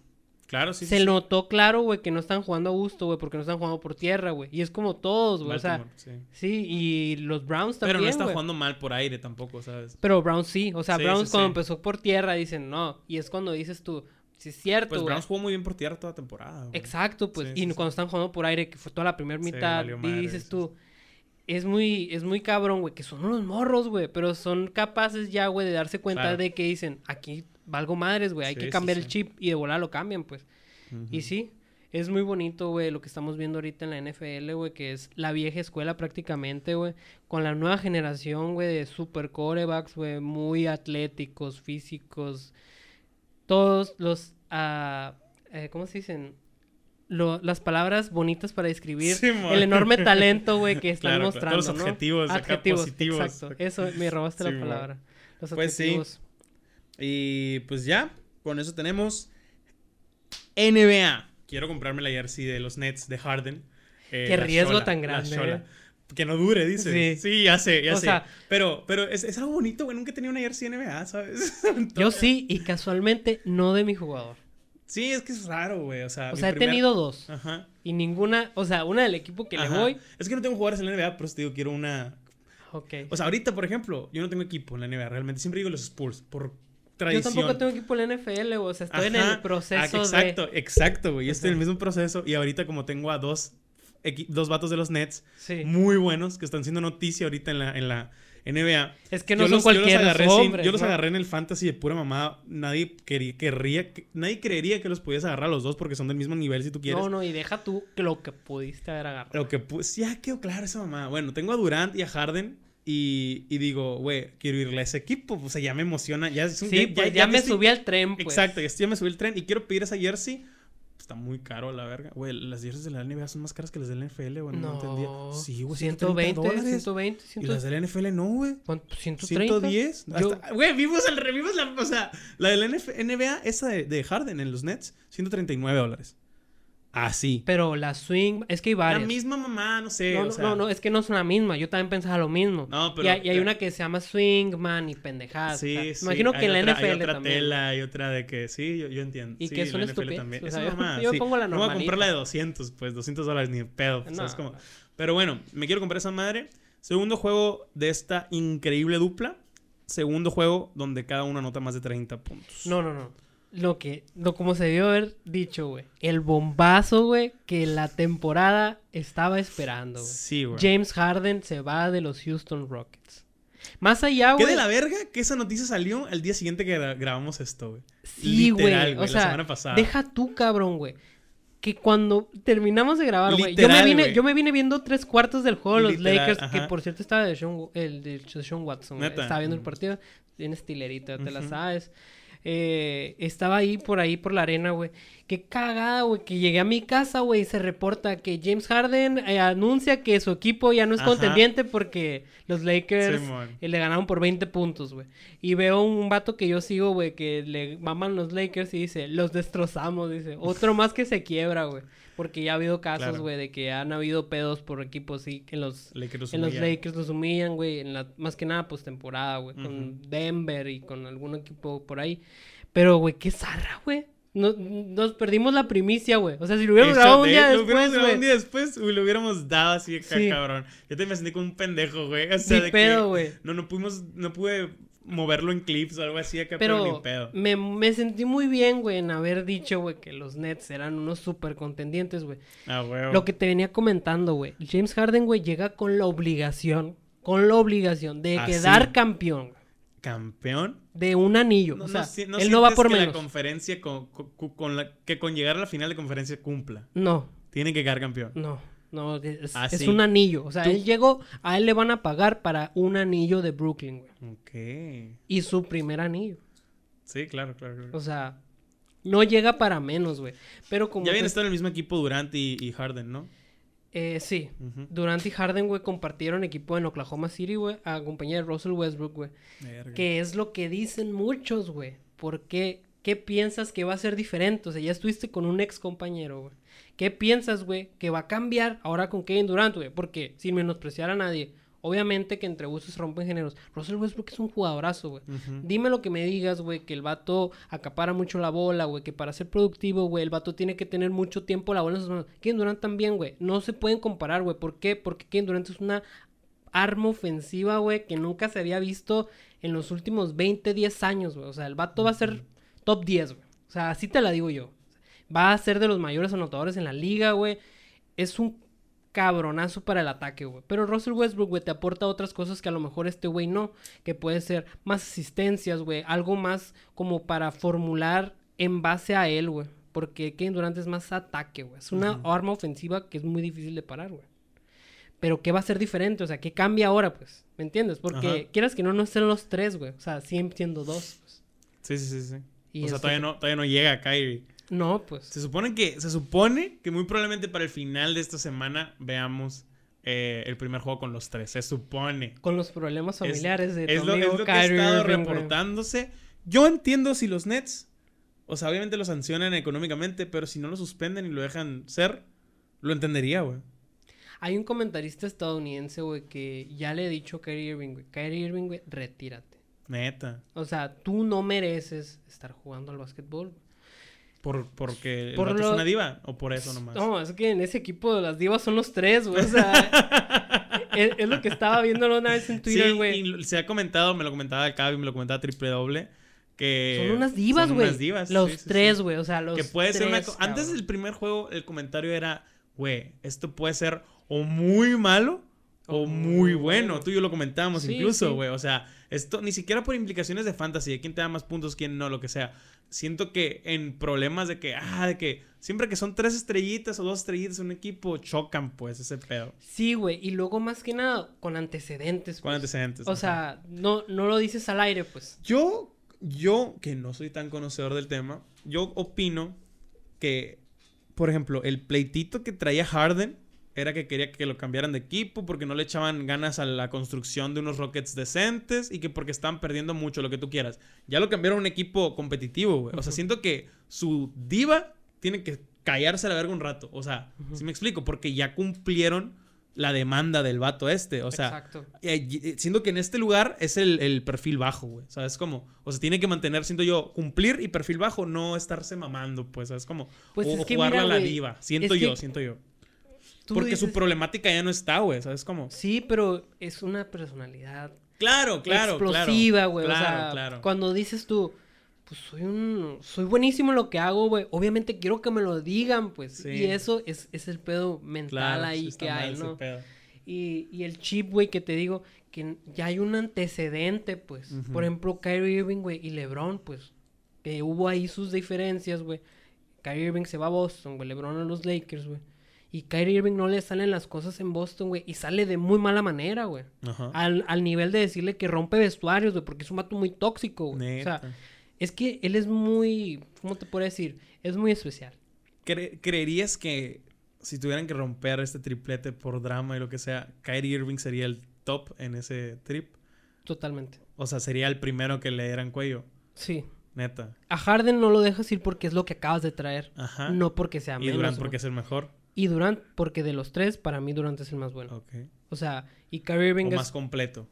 Claro, sí. Se sí, sí. notó claro, güey, que no están jugando a gusto, güey, porque no están jugando por tierra, güey. Y es como todos, güey. O sea, sí. sí, y los Browns también. Pero no está güey. jugando mal por aire tampoco, ¿sabes? Pero Browns sí. O sea, Browns cuando empezó por tierra dicen no. Y es cuando dices tú, sí es cierto, Pues. Browns jugó muy bien por tierra toda temporada. güey. Exacto, pues. Sí, y sí, sí. cuando están jugando por aire, que fue toda la primera mitad, y dices tú, es muy, es muy cabrón, güey, que son unos morros, güey, pero son capaces ya, güey, de darse cuenta Claro. de que dicen, aquí valgo madres, güey, hay que cambiar el chip y de volar lo cambian, pues. Y sí, es muy bonito, güey, lo que estamos viendo ahorita en la NFL, güey, que es la vieja escuela prácticamente, güey, con la nueva generación, güey, de super corebacks, güey, muy atléticos, físicos, todos los, eh, ¿cómo se dicen? Lo- las palabras bonitas para describir Sí, el enorme talento, güey, que están Claro, claro. mostrando, Todos los ¿no? adjetivos acá positivos. Exacto, eso, me robaste Sí, la palabra. Los Pues sí. adjetivos. Y pues ya, con eso tenemos NBA. Quiero comprarme la jersey de los Nets de Harden. Eh, Qué riesgo Shola, tan grande, eh. Que no dure, dice. Sí. Sí, ya sé, ya O sé. sea- pero pero es, es algo bonito, güey. Nunca he tenido una jersey NBA, ¿sabes? Yo sí, y casualmente no de mi jugador. Sí, es que es raro, güey. O sea, O mi sea, he primer- tenido dos. Ajá. Y ninguna, o sea, una del equipo que ajá. le voy. Es que no tengo jugadores en la NBA, pero te digo, quiero una. Ok. O sea, ahorita, por ejemplo, yo no tengo equipo en la NBA. Realmente siempre digo los Spurs por Yo tradición. tampoco tengo equipo en la NFL, o sea, estoy en el proceso Ah, exacto, exacto, güey. Yo estoy en el mismo proceso. Y ahorita, como tengo a dos, dos vatos de los Nets. Sí. muy buenos que están siendo noticia ahorita en la, en la NBA. Es que no yo son los, yo los cualquiera agarré, los sin- hombres, yo los ¿no? agarré en el fantasy de pura mamá. Nadie quería, querría, que- nadie creería que los podías agarrar a los dos porque son del mismo nivel si tú quieres. No, no, y deja tú lo que pudiste haber agarrado. Lo que pues ya quedó claro esa mamá. Bueno, tengo a Durant y a Harden. Y, y digo, güey, quiero irle a ese equipo. O sea, ya me emociona. Ya, es un- Sí, pues ya, que me estoy- subí al tren, pues. Exacto, ya, estoy- ya me subí el tren y quiero pedir esa jersey. Está muy caro, la verga. Güey, las jerseys de la NBA son más caras que las del NFL, güey. No, No, entendía. Sí, güey, 120, 130 dólares. 120, Y 100, las del NFL no, güey. ¿cuánto? 130. 110. Yo- Hasta- Güey, vimos, el, vimos la. O sea, la de la NF NBA, esa de, de Harden en los Nets, 139 dólares. Así. Pero la swing, es que hay La varias. misma mamá, no sé. no, o no, sea, no, no, es que no son la misma. Yo también pensaba lo mismo. No, pero- y, hay, y una que se llama Swingman y pendejadas. Sí, o sea, sí. Imagino que en la otra- NFL Hay otra también. tela, hay otra de que sí, yo, yo entiendo. Y sí, que es la una NFL estupidez, también. o Esa sea, yo- mamá, yo sí. pongo la No voy a comprar la de 200, pues 200 dólares ni de pedo. No. ¿sabes cómo? Pero bueno, me quiero comprar esa madre. Segundo juego de esta increíble dupla. Segundo juego donde cada uno anota más de 30 puntos. No, no, no. Lo que, lo como se debió haber dicho, güey. El bombazo, güey, que la temporada estaba esperando, güey. Sí, güey. James Harden se va de los Houston Rockets. Más allá, ¿Qué güey. de la verga que esa noticia salió el día siguiente que gra- grabamos esto, güey? Sí, güey. O la sea, semana pasada. deja tú, cabrón, güey. Que cuando terminamos de grabar, güey. Yo, me vine- yo me vine viendo tres cuartos del juego de los Literal, Lakers. Que por cierto estaba de Sean, el de Sean Watson. Estaba viendo el partido. Bien estilerita, te la sabes. Eh, estaba ahí por ahí por la arena, güey. Qué cagada, güey. Que llegué a mi casa, güey, y se reporta que James Harden eh, anuncia que su equipo ya no es Ajá. contendiente porque los Lakers eh, le ganaron por 20 puntos, güey. Y veo un vato que yo sigo, güey, que le maman los Lakers y dice, los destrozamos, dice. Otro más que se quiebra, güey. Porque ya ha habido casos, Claro. güey, de que han habido pedos por equipos, sí, en los, Lakers los en los. Lakers los humillan, güey. En la, más que nada, pues temporada, güey. Con Denver y con algún equipo por ahí. Pero, güey, qué zarra, güey. No- nos perdimos la primicia, güey. O sea, si lo hubiéramos grabado un día lo hubiéramos después, güey. un día después, uy, lo hubiéramos dado así Sí. cabrón. Yo también me sentí como un pendejo, güey. O sea, de pedo, que güey. no, no pudimos, no pude moverlo en clips o algo así acá, pero, Pero ni pedo. me, me sentí muy bien, güey, en haber dicho, güey, que los Nets eran unos súper contendientes, güey. Ah, güey. Lo que te venía comentando, güey. James Harden, güey, llega con la obligación, con la obligación de Ah, quedar sí. campeón, Campeón. de un anillo. No, o sea, no si- él no no va por que menos. la conferencia con, con- con la, que con llegar a la final de conferencia cumpla. No, Tiene que quedar campeón. no, no, es, Ah, es sí. un anillo. O sea, Tú- él llegó, a él le van a pagar para un anillo de Brooklyn, güey. Ok. Y su primer anillo. Sí, claro, claro. claro. O sea, no llega para menos, güey. Pero como... Ya habían estado en el mismo equipo Durant y, y Harden, ¿no? Eh, sí. Ujú. Durant y Harden, güey, compartieron equipo en Oklahoma City, güey, a compañía de Russell Westbrook, güey. Que es lo que dicen muchos, güey. ¿Por qué? ¿Qué piensas que va a ser diferente? O sea, ya estuviste con un ex compañero, güey. ¿Qué piensas, güey, que va a cambiar ahora con Kevin Durant, güey? Porque, sin menospreciar a nadie, obviamente que entre gustos rompen géneros. Russell Westbrook es un jugadorazo, güey. Dime lo que me digas, güey, que el vato acapara mucho la bola, güey, que para ser productivo, güey, el vato tiene que tener mucho tiempo la bola en sus manos. Kevin Durant también, güey. No se pueden comparar, güey. ¿Por qué? Porque Kevin Durant es una arma ofensiva, güey, que nunca se había visto en los últimos 20, 10 años, güey. O sea, el vato va a ser top 10, güey. O sea, así te la digo yo. Va a ser de los mayores anotadores en la liga, güey. Es un cabronazo para el ataque, güey. Pero Russell Westbrook, güey, te aporta otras cosas que a lo mejor este güey no. Que puede ser más asistencias, güey. Algo más como para formular en base a él, güey. Porque Kevin Durant es más ataque, güey. Es una arma ofensiva que es muy difícil de parar, güey. Pero ¿qué va a ser diferente? O sea, ¿qué cambia ahora, pues? ¿Me entiendes? Porque Ajá. quieras que no, no estén los tres, güey. O sea, siguen siendo dos, pues. Sí, sí, sí, sí. Y o sea, todavía no, todavía no llega Kyrie. No, pues. Se supone que, se supone que muy probablemente para el final de esta semana veamos eh, el primer juego con los tres. Se supone. Con los problemas familiares de tu es lo, amigo es lo que ha estado Irving, reportándose. Yo entiendo si los Nets, o sea, obviamente lo sancionan económicamente, pero si no lo suspenden y lo dejan ser, lo entendería, güey. Hay un comentarista estadounidense, güey, que ya le he dicho a Kyrie Irving, güey. Kyrie Irving, güey, retírate. Neta. O sea, tú no mereces estar jugando al básquetbol. Por, porque el Por es lo- una diva, o por eso nomás. No, es que en ese equipo las divas son los tres, güey. O sea, es, es lo que estaba viendo una vez en Twitter, sí, güey. y se ha comentado, me lo comentaba el Cavi, me lo comentaba Triple Doble, que... son unas divas, son güey. unas divas, Los sí, sí, tres, güey. O sea, los que puede ser una... tres, Antes del primer juego, el comentario era, güey, esto puede ser o muy malo o O muy bueno. Tú y yo lo comentábamos Sí, incluso, sí. güey. O sea, esto ni siquiera por implicaciones de fantasy, de quién te da más puntos, quién no, lo que sea. Siento que en problemas de que, ah, de que siempre que son tres estrellitas o dos estrellitas en un equipo, chocan, pues, ese pedo. Sí, güey. Y luego, más que nada, con antecedentes. Con pues. antecedentes. O ajá. sea, no, no lo dices al aire, pues. Yo, yo, que no soy tan conocedor del tema, yo opino que, por ejemplo, el pleitito que traía Harden era que quería que lo cambiaran de equipo porque no le echaban ganas a la construcción de unos Rockets decentes y que porque estaban perdiendo mucho, lo que tú quieras. Ya lo cambiaron a un equipo competitivo, güey. O sea, siento que su diva tiene que callarse a la verga un rato. O sea, si me explico, porque ya cumplieron la demanda del vato este. O sea, Exacto. siento que en este lugar es el, el perfil bajo, güey. ¿Sabes cómo? O sea, tiene que mantener, siento yo, cumplir y perfil bajo, no estarse mamando, pues, ¿sabes cómo? Pues o es o que jugarla mira, a la diva. Siento es yo, que siento yo. Tú Porque su problemática ya no está, güey. ¿Sabes cómo? Sí, pero es una personalidad Claro, claro, explosiva, güey. Claro, o sea, claro. cuando dices tú, pues soy un. Soy buenísimo en lo que hago, güey. Obviamente quiero que me lo digan, pues. Sí. Y eso es, es el pedo mental Claro, ahí que hay, ¿no? pedo. Y, y el chip, güey, que te digo, que ya hay un antecedente, pues. Por ejemplo, Kyrie Irving, güey, y LeBron, pues. eh, hubo ahí sus diferencias, güey. Kyrie Irving se va a Boston, güey. LeBron a los Lakers, güey. Y Kyrie Irving no le salen las cosas en Boston, güey. Y sale de muy mala manera, güey. Ajá. Al, al nivel de decirle que rompe vestuarios, güey, porque es un vato muy tóxico, güey. O sea, es que él es muy, ¿cómo te puedo decir? Es muy especial. Cre- ¿Creerías que si tuvieran que romper este triplete por drama y lo que sea, Kyrie Irving sería el top en ese trip? Totalmente. O sea, sería el primero que le dieran cuello. Sí. Neta. A Harden no lo dejas ir porque es lo que acabas de traer. Ajá. No porque sea y menos. Durant güey. porque es el mejor. Y Durant, porque de los tres, para mí Durant es el más bueno. Ok. O sea, y Kyrie Irving O es, más completo.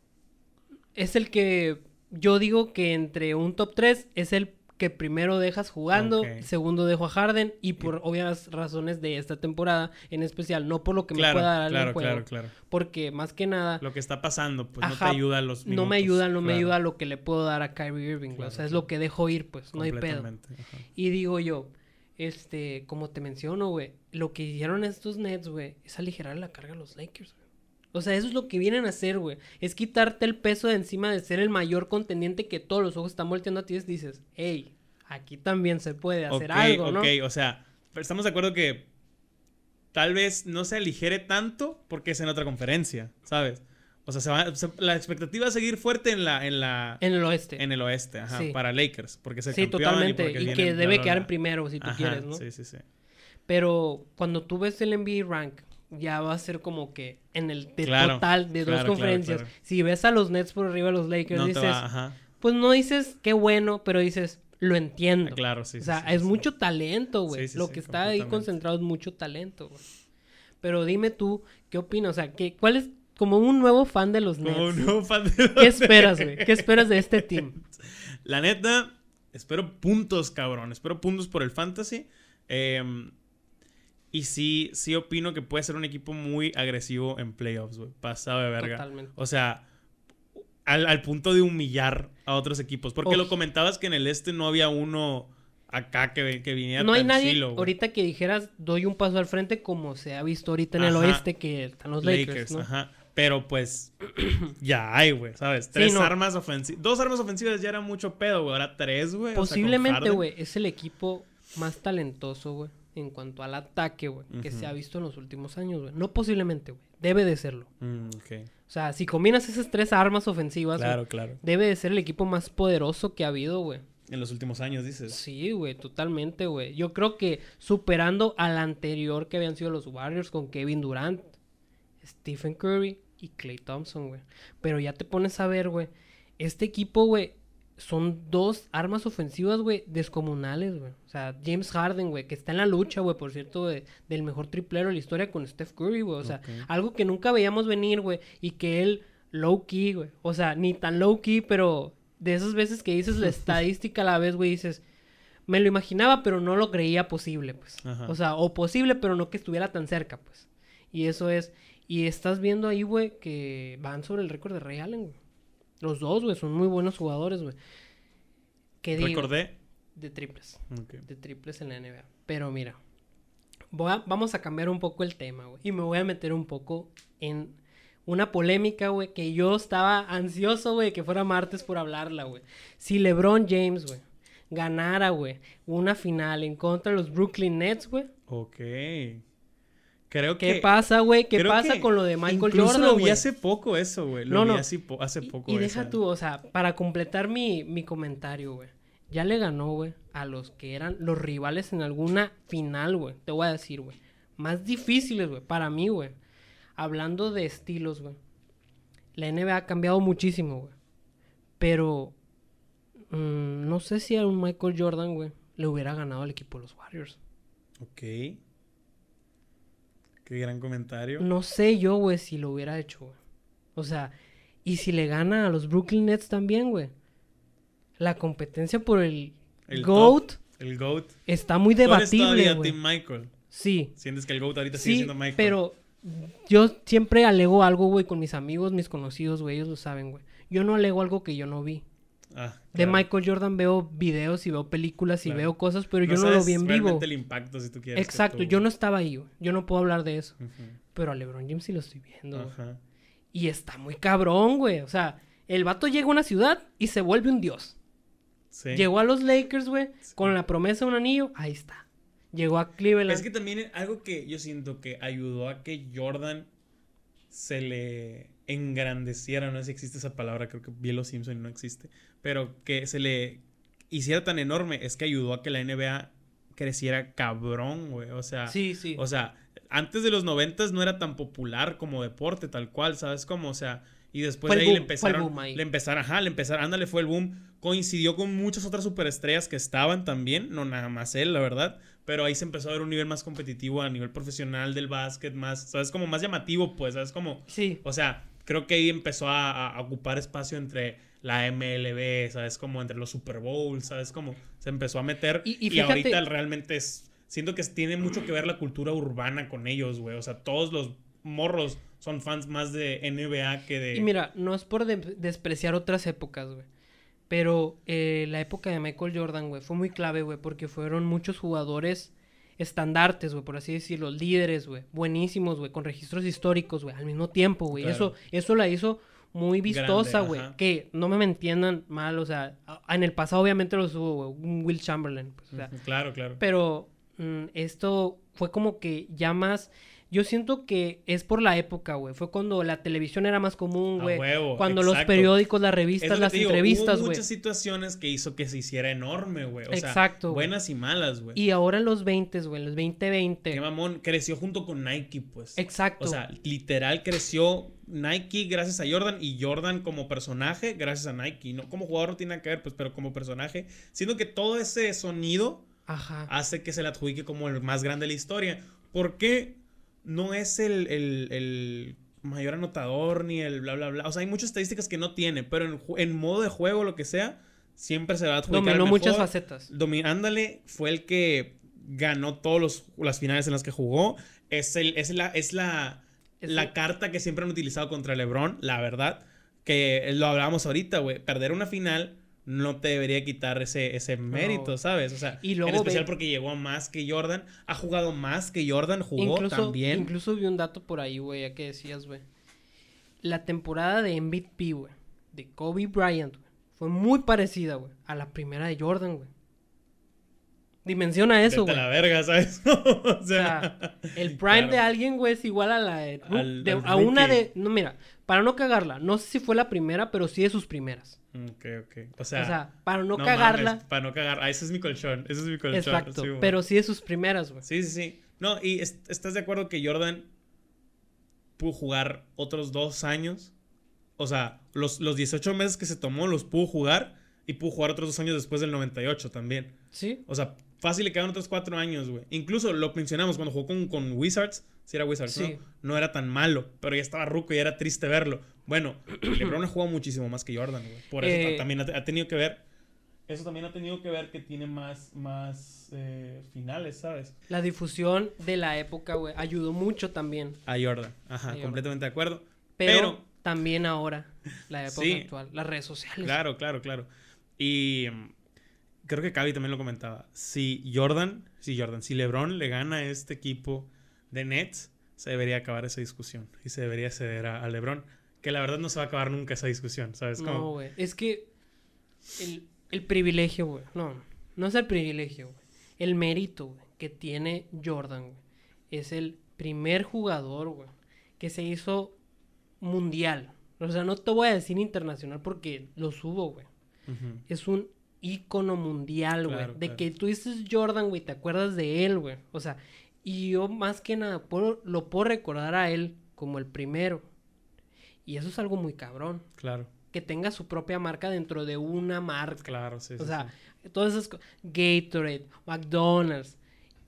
es el que yo digo que entre un top 3 es el que primero dejas jugando, segundo dejo a Harden y por obvias razones de esta temporada en especial, no por lo que me Claro, pueda dar en el claro, juego, claro, claro. porque más que nada Lo que está pasando, pues Ajá, no te ayuda a los no me minutos, ayuda, no me claro, ayuda lo que le puedo dar a Kyrie Irving. Claro, o sea, es claro. lo que dejo ir, pues, no hay pedo. ajá. Y digo yo, este, como te menciono, güey, lo que hicieron estos Nets, güey, es aligerar la carga a los Lakers, güey. O sea, eso es lo que vienen a hacer, güey. Es quitarte el peso de encima de ser el mayor contendiente que todos los ojos están volteando a ti y dices, hey, aquí también se puede hacer algo, ¿no? Ok, o sea, pero estamos de acuerdo que tal vez no se aligere tanto porque es en otra conferencia, ¿sabes? O sea, se va- se- la expectativa es seguir fuerte en la, en la, En el oeste. en el oeste, ajá, Sí. para Lakers, porque es el sí, campeón totalmente. Y, vienen, que debe bla, quedar bla. en primero, si tú Ajá, quieres, ¿no? Sí, sí, sí. Pero cuando tú ves el NBA rank, ya va a ser como que en el de Claro, total de dos claro, conferencias. claro. Si ves a los Nets por arriba de los Lakers, No dices, va, pues no dices qué bueno, pero dices, lo entiendo. Ah, Claro, sí. o sea, sí, es sí. mucho talento, güey. Sí, sí, lo que está ahí concentrado es mucho talento, güey. Pero dime tú, ¿qué opinas? O sea, ¿qué, ¿cuál es como un nuevo fan de los Nets? Como un nuevo fan de ¿Qué esperas, güey? ¿Qué esperas de este team? La neta, espero puntos, cabrón. Espero puntos por el fantasy. Eh, y sí, sí opino que puede ser un equipo muy agresivo en playoffs, güey. Pasado de verga. Totalmente. O sea, al, al punto de humillar a otros equipos. Porque Uf. lo comentabas que en el este no había uno acá que, que viniera No hay tan nadie chilo, ahorita que dijeras doy un paso al frente como se ha visto ahorita en el oeste que están los Lakers, ¿no? ajá. Pero pues ya hay, güey, ¿sabes? Tres no. armas ofensivas. Dos armas ofensivas ya era mucho pedo, güey. Ahora tres, güey. o sea, con Posiblemente, güey, es el equipo más talentoso, güey, en cuanto al ataque, güey, que se ha visto en los últimos años, güey. No posiblemente, güey. Debe de serlo. Mm. O sea, si combinas esas tres armas ofensivas, Claro, claro. debe de ser el equipo más poderoso que ha habido, güey. En los últimos años, dices. Sí, güey, totalmente, güey. Yo creo que superando al anterior que habían sido los Warriors con Kevin Durant, Stephen Curry y Clay Thompson, güey. Pero ya te pones a ver, güey. Este equipo, güey, son dos armas ofensivas, güey, descomunales, güey. O sea, James Harden, güey, que está en la lucha, güey, por cierto, de- del mejor triplero de la historia con Steph Curry, güey. O sea, algo que nunca veíamos venir, güey. Y que él, low key, güey. O sea, ni tan low key, pero de esas veces que dices la estadística a la vez, güey, dices, me lo imaginaba, pero no lo creía posible, pues. Ajá. O sea, o posible, pero no que estuviera tan cerca, pues. Y eso es. Y estás viendo ahí, güey, que van sobre el récord de Ray Allen, güey. Los dos, güey, son muy buenos jugadores, güey. ¿Qué digo? Recordé. De triples. De triples en la NBA. Pero mira, voy a- vamos a cambiar un poco el tema, güey. Y me voy a meter un poco en una polémica, güey, que yo estaba ansioso, güey, que fuera martes por hablarla, güey. Si LeBron James, güey, ganara, güey, una final en contra de los Brooklyn Nets, güey. Ok. Creo ¿Qué que. pasa, güey? ¿Qué que con lo de Michael incluso Jordan, lo vi güey? hace poco eso, güey. Lo No, vi no. hace, po- hace poco Y, y deja esa. tú, o sea, para completar mi, mi comentario, güey. Ya le ganó, güey, a los que eran los rivales en alguna final, güey. Te voy a decir, güey. Más difíciles, güey, para mí, güey. Hablando de estilos, güey. La NBA ha cambiado muchísimo, güey. Pero mm, no sé si a un Michael Jordan, güey, le hubiera ganado al equipo de los Warriors. Ok. Qué gran comentario. No sé yo, güey, si lo hubiera hecho, güey. O sea, y si le gana a los Brooklyn Nets también, güey. La competencia por el, El GOAT top, El GOAT. está muy debatible, todavía güey. Team Michael. Sí, Sientes que el GOAT ahorita sigue sí, siendo Michael. pero yo siempre alego algo, güey, con mis amigos, mis conocidos, güey, ellos lo saben, güey. Yo no alego algo que yo no vi. Ah, De. Michael Jordan veo videos y veo películas y Claro. veo cosas, pero yo no lo vi en vivo. realmente el impacto, si tú quieres. que Exacto, yo no estaba ahí, güey. Yo no puedo hablar de eso. Pero a LeBron James sí lo estoy viendo. Y está muy cabrón, güey. O sea, el vato llega a una ciudad y se vuelve un dios. Sí. Llegó a los Lakers, güey, Sí. con la promesa de un anillo. Ahí está. Llegó a Cleveland. Es que también algo que yo siento que ayudó a que Jordan se le engrandeciera, no sé si existe esa palabra, creo que los Simpson no existe, pero que se le hiciera tan enorme es que ayudó a que la NBA creciera cabrón, güey, o sea, Sí, sí. o sea, antes de los noventas no era tan popular como deporte tal cual, ¿sabes cómo? O sea, y después Fue de ahí le boom, empezaron, boom ahí. le empezaron, ajá, le empezaron, ándale, fue el boom, coincidió con muchas otras superestrellas que estaban también, no nada más él, la verdad, pero ahí se empezó a ver un nivel más competitivo a nivel profesional del básquet, más, ¿sabes? Como más llamativo, pues, ¿sabes? Como, sí. o sea, creo que ahí empezó a, a ocupar espacio entre la MLB, ¿sabes? Como entre los Super Bowls, ¿sabes? Como se empezó a meter Y- y y, fíjate- ahorita realmente es, siento que tiene mucho que ver la cultura urbana con ellos, güey, o sea, todos los morros son fans más de NBA que de... Y mira, no es por de- despreciar otras épocas, güey. Pero eh, la época de Michael Jordan, güey, fue muy clave, güey, porque fueron muchos jugadores estandartes, güey, por así decirlo, líderes, güey, buenísimos, güey, con registros históricos, güey, al mismo tiempo, güey. Claro. Eso, eso la hizo muy vistosa, güey. Que no me entiendan mal, o sea, en el pasado obviamente los hubo, güey, un Will Chamberlain, pues, o sea, Claro, claro. pero mm, esto fue como que ya más. Yo siento que es por la época, güey. Fue cuando la televisión era más común, güey. Cuando los periódicos, las revistas, que las digo, entrevistas, güey. muchas situaciones que hizo que se hiciera enorme, güey. Exacto, sea, buenas y malas, güey. Y ahora en los 20, güey, en los 2020. Qué mamón, creció junto con Nike, pues. Exacto. O sea, literal creció Nike gracias a Jordan y Jordan como personaje gracias a Nike. No como jugador no tiene nada que ver, pues, pero como personaje. Siendo que todo ese sonido Ajá. hace que se le adjudique como el más grande de la historia. ¿Por qué no es el, el- el mayor anotador ni el bla, bla, bla? O sea, hay muchas estadísticas que no tiene, pero en, modo de juego, lo que sea, siempre se va a adjudicar Dominó el muchas facetas. Domi- ándale, fue el que ganó todas las finales en las que jugó. Es, el, es, la, es, la, Es la el- carta que siempre han utilizado contra LeBron, la verdad. Que lo hablábamos ahorita, güey. Perder una final no te debería quitar ese, ese mérito, ¿sabes? O sea, Y en especial ve- porque llegó a más que Jordan, ha jugado más que Jordan, jugó incluso, también. Incluso vi un dato por ahí, güey, ya que decías, güey. La temporada de MVP, güey, de Kobe Bryant, güey, fue muy parecida, güey, a la primera de Jordan, güey. Dimensiona eso, güey. la verga, ¿sabes? o O sea, sea, el prime claro. de alguien, güey, es igual a la de, Ru- Al- de- al a una de, no, mira, para no cagarla, no sé si fue la primera, pero sí de sus primeras. ok, ok. O sea, o sea, para no, no cagarla, mames, para no cagar. Ah, ese es mi colchón. Ese es mi colchón. exacto, sí, pero sí de sus primeras, güey. Sí, sí, sí. No, y est- estás de acuerdo que Jordan pudo jugar otros dos años. O sea, los, los 18 meses que se tomó los pudo jugar y pudo jugar otros dos años después del 98 también. Sí, O sea, fácil le quedan otros cuatro años, güey. Incluso lo mencionamos cuando jugó con, con Wizards. Si era Wizards, Sí. ¿no? No era tan malo, pero ya estaba ruco y era triste verlo. Bueno, LeBron ha jugado muchísimo más que Jordan, güey. Por eso Eh, ta- también ha, ha tenido que ver. Eso también ha tenido que ver que tiene más, más eh, finales, ¿sabes? la difusión de la época, güey, ayudó mucho también. A Jordan. Ajá, A Jordan. completamente de acuerdo. Pero, Pero- también ahora, la época Sí. actual, las redes sociales. Claro, claro, claro. Y mm, creo que Cavi también lo comentaba. Si Jordan, si Jordan, si LeBron le gana a este equipo de Nets, se debería acabar esa discusión y se debería ceder a, a LeBron. Que la verdad no se va a acabar nunca esa discusión, ¿sabes? No, Como, güey. Es que el, el privilegio, güey. No, no es el privilegio, güey. El mérito, güey, que tiene Jordan, güey. Es el primer jugador, güey, que se hizo mundial. O sea, no te voy a decir internacional porque lo subo, güey. Es un ícono mundial, güey. Claro, de claro. que tú dices Jordan, güey, te acuerdas de él, güey. O sea, y yo más que nada puedo- lo puedo recordar a él como el primero. Y eso es algo muy cabrón. Claro, Que tenga su propia marca dentro de una marca. claro, sí, sí. o sea, sí. todas esas cosas. Gatorade, McDonald's.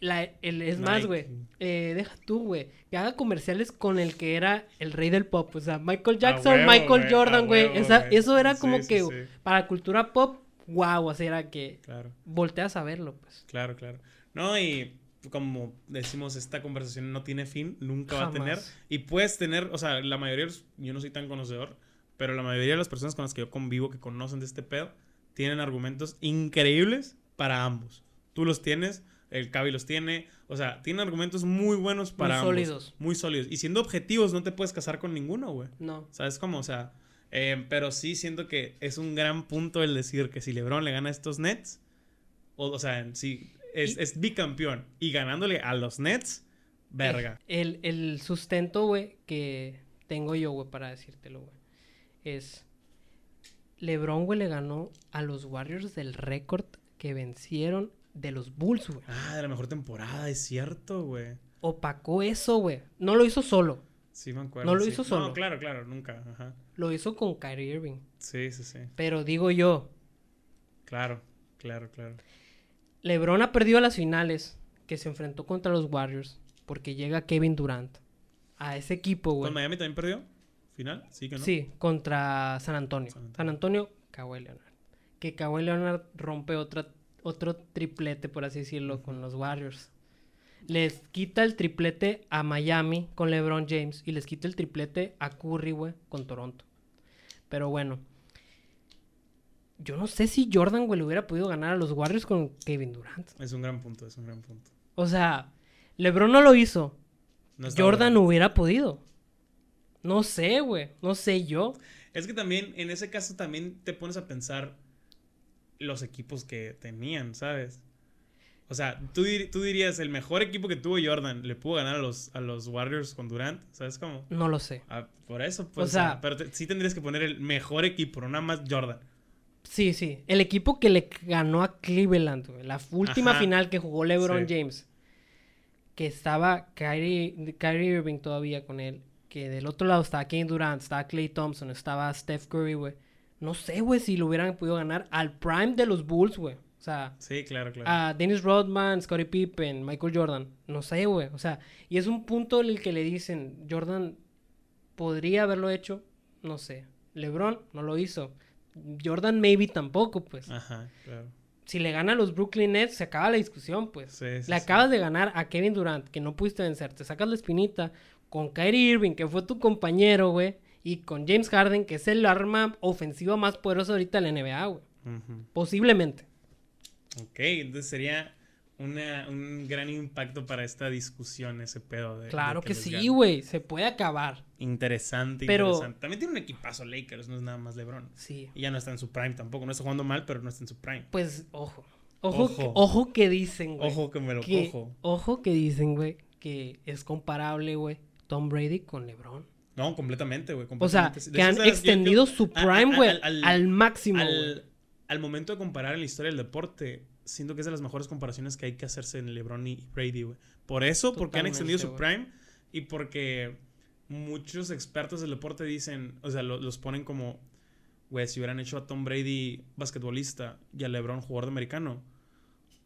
La, el, es más, güey. eh, deja tú, güey. Que haga comerciales con el que era el rey del pop. O sea, Michael Jackson, huevo, Michael Jordan, güey. Eso era como sí, que para cultura pop, wow. Sea, era que Claro. volteas a verlo, pues. Claro, claro. No, y como decimos, esta conversación no tiene fin, nunca va a tener. Y puedes tener, o sea, la mayoría, yo no soy tan conocedor, pero la mayoría de las personas con las que yo convivo que conocen de este pedo, tienen argumentos increíbles para ambos. Tú los tienes, el Cavi los tiene, o sea, tienen argumentos muy buenos para ambos. sólidos. Muy sólidos. Y siendo objetivos, no te puedes casar con ninguno, güey. No. ¿Sabes cómo? O sea, eh, pero sí siento que es un gran punto el decir que si LeBron le gana a estos Nets, o, o sea, si es, es bicampeón y ganándole a los Nets, verga. El, el sustento, güey, que tengo yo, güey, para decírtelo, güey, es... LeBron, güey, le ganó a los Warriors del récord que vencieron de los Bulls, güey. Ah, de la mejor temporada, es cierto, güey. Opacó eso, güey. No lo hizo solo. Sí, me acuerdo. No lo sí. hizo solo. No, claro, claro, nunca. Ajá. Lo hizo con Kyrie Irving. Sí, sí, sí. Pero digo yo, Claro, claro, claro. LeBron ha perdido las finales que se enfrentó contra los Warriors porque llega Kevin Durant a ese equipo, güey. ¿Con Miami también perdió? ¿Final? Sí, que no. Sí, contra San Antonio. San Antonio. San Antonio, Kawhi Leonard. Que Kawhi Leonard rompe otra, otro triplete, por así decirlo, con los Warriors. Les quita el triplete a Miami con LeBron James y les quita el triplete a Curry, güey, con Toronto. Pero bueno. Yo no sé si Jordan, güey, le hubiera podido ganar a los Warriors con Kevin Durant. Es un gran punto, es un gran punto. O sea, LeBron no lo hizo. No Jordan hubiera podido. No sé, güey. No sé yo. Es que también, en ese caso, también te pones a pensar los equipos que tenían, ¿sabes? O sea, tú, dir- tú dirías, el mejor equipo que tuvo Jordan le pudo ganar a los, a los Warriors con Durant, ¿sabes cómo? No lo sé. Ah, por eso, pues. O sea- pero te- sí tendrías que poner el mejor equipo, no nada más Jordan. Sí, sí. El equipo que le ganó a Cleveland, güey, La última Ajá. final que jugó LeBron Sí. James. Que estaba Kyrie, Kyrie Irving todavía con él. Que del otro lado estaba Kevin Durant, estaba Clay Thompson, estaba Steph Curry, güey. No sé, güey, si lo hubieran podido ganar al prime de los Bulls, güey. O sea, Sí, claro, claro. a Dennis Rodman, Scottie Pippen, Michael Jordan. No sé, güey. O sea, y es un punto en el que le dicen, Jordan podría haberlo hecho. No sé. LeBron no lo hizo. Jordan maybe tampoco, pues. Ajá, claro. Si le gana a los Brooklyn Nets, se acaba la discusión, pues. Sí, sí, le sí. acabas de ganar a Kevin Durant, que no pudiste vencer. Te sacas la espinita con Kyrie Irving, que fue tu compañero, güey. Y con James Harden, que es el arma ofensiva más poderosa ahorita de la NBA, güey. Posiblemente. Ok, entonces sería una- un gran impacto para esta discusión ese pedo de... Claro de que sí, güey. Se puede acabar. Interesante, Pero- interesante. También tiene un equipazo Lakers, no es nada más LeBron. Sí. Y ya no está en su prime tampoco. No está jugando mal, pero no está en su prime. Pues, ojo. Ojo, Ojo. Que, ojo que dicen, güey. Ojo que me lo que, cojo. Ojo que dicen, güey, que es comparable, güey, Tom Brady con LeBron. No, completamente, güey. O sea, que han extendido su prime, güey, al- al, al- máximo, al, al momento de comparar en la historia del deporte, siento que es de las mejores comparaciones que hay que hacerse en LeBron y Brady, güey. Por eso, porque han extendido su prime y porque muchos expertos del deporte dicen, o sea, lo- los ponen como, güey, si hubieran hecho a Tom Brady basquetbolista y a LeBron jugador de americano,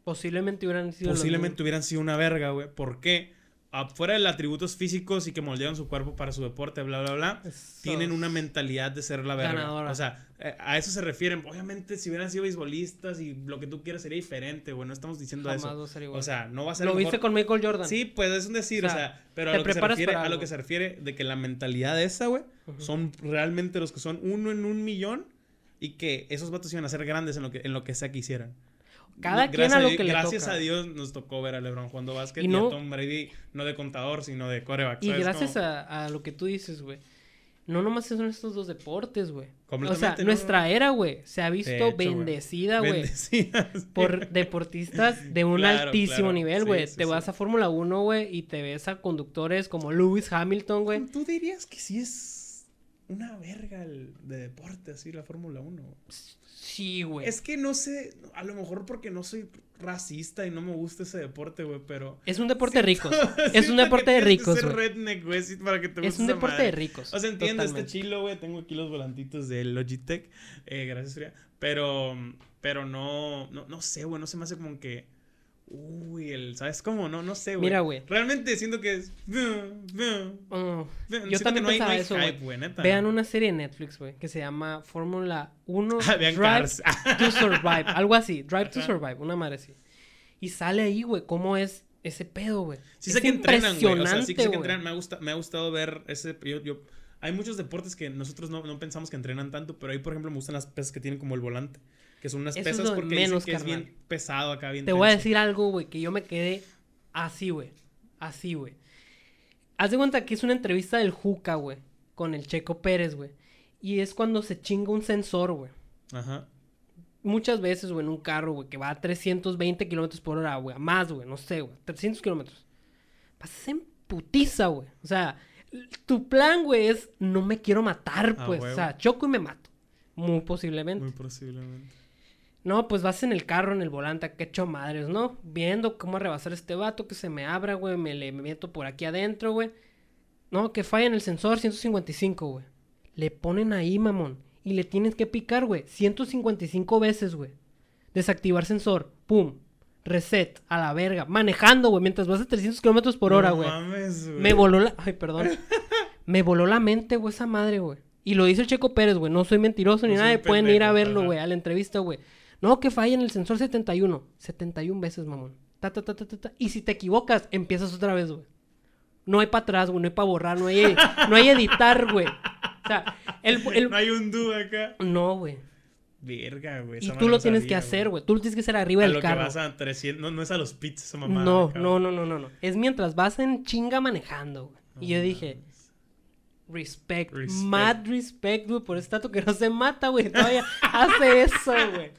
Posiblemente hubieran sido posiblemente hubieran sido una verga, güey. ¿Por qué? Afuera de atributos físicos y que moldean su cuerpo para su deporte, bla, bla, bla, tienen una mentalidad de ser la verga. Ganadora. O sea, eh, a eso se refieren. Obviamente, si hubieran sido beisbolistas y lo que tú quieras sería diferente, güey. No estamos diciendo Jamás eso. va igual. O sea, no va a ser Lo viste con Michael Jordan. Sí, pues es un decir, o O sea, pero a lo, que se refiere, a lo que se refiere de que la mentalidad esa, güey, son realmente los que son uno en un millón y que esos vatos iban a ser grandes en lo que, en lo que sea que hicieran. Cada No, quien gracias a lo Dios- que le Gracias toca. a Dios nos tocó ver a LeBron jugando básquet Y y, a Tom Brady no de contador, sino de coreback. Y ¿sabes gracias a, a lo que tú dices, güey. No nomás son estos dos deportes, güey. O sea, nuestra era, güey, se ha visto hecho, güey. bendecida, güey. Por deportistas de un Claro, altísimo claro. nivel, güey. sí, te vas a Fórmula 1, güey, y te ves a conductores como Lewis Hamilton, güey. ¿Tú dirías que sí es una verga el de deporte, así, la Fórmula 1? Sí, güey. Es que no sé, a lo mejor porque no soy racista y no me gusta ese deporte, güey, pero... Es un deporte de ricos. Es un deporte de ricos, ser güey. redneck, güey, sí, para que te Es un deporte madre. de ricos. O sea, entiendo, totalmente. chilo, güey. Tengo aquí los volantitos de Logitech. Eh, gracias, Fría. Pero, pero no, no, no sé, güey. No se me hace como que. Uy, el. ¿Sabes cómo? No, no sé, güey. Mira, güey. Realmente siento que es. Oh, Yo también no hay, no pensaba hay eso, güey. Vean una serie de Netflix, güey, que se llama Fórmula 1 Ah, Drive Cars. to Survive. Algo así. Drive to. Survive. Una madre así. Y sale ahí, güey, cómo es ese pedo, güey. Sí Es sé que entrenan, güey. O sea, sí sé que entrenan. Me ha, gusta, me ha gustado ver ese. Yo, yo- hay muchos deportes que nosotros no, no pensamos que entrenan tanto, pero ahí, por ejemplo, me gustan las pesas que tienen como el volante. Que son unas Eso pesas porque menos, dicen que carnal. es bien pesado acá, bien Te voy a decir algo, güey, que yo me quedé así, güey. Así, güey. Haz de cuenta que es una entrevista del Juca, güey, con el Checo Pérez, güey. Y es cuando se chinga un sensor, güey. Ajá. Muchas veces, güey, en un carro, güey, que va a 320 kilómetros por hora, güey. A más, güey, no sé, güey. 300 kilómetros. Pasas en putiza, güey. O sea, tu plan, güey, es no me quiero matar, Ah, pues. huevo. O sea, choco y me mato. Muy posiblemente. Muy posiblemente. No, pues vas en el carro, en el volante, que hecho madres, ¿no? Viendo cómo rebasar este vato, que se me abra, güey, me le meto por aquí adentro, güey. No, que falla en el sensor, 155, güey. Le ponen ahí, mamón. Y le tienes que picar, güey, 155 veces, güey. Desactivar sensor, pum. Reset, a la verga. Manejando, güey, mientras vas a 300 kilómetros por hora, No güey. mames, güey. Me voló la... Ay, perdón. me voló la mente, güey, esa madre, güey. Y lo dice Checo Pérez, güey. No soy mentiroso ni No nada. Pueden ir a verlo, güey, a la entrevista, güey. No, que falla en el sensor 71. 71 veces, mamón. Ta, ta, ta, ta, ta, ta. Y si te equivocas, empiezas otra vez, güey. No hay para atrás, güey. No hay para borrar. No hay, no hay editar, güey. O sea, el... el- No hay un dúo acá. No, güey. Verga, güey. Y tú lo tienes sabía, que hacer, güey. Tú lo tienes que hacer arriba A del lo carro. que vas a 300. No, no es a los pits esa mamada. No, no, no, no, no, no. Es mientras vas en chinga manejando, güey. Y yo dije, respect, Respect. mad respect, güey, por dato que no se mata, güey. Todavía hace eso, güey.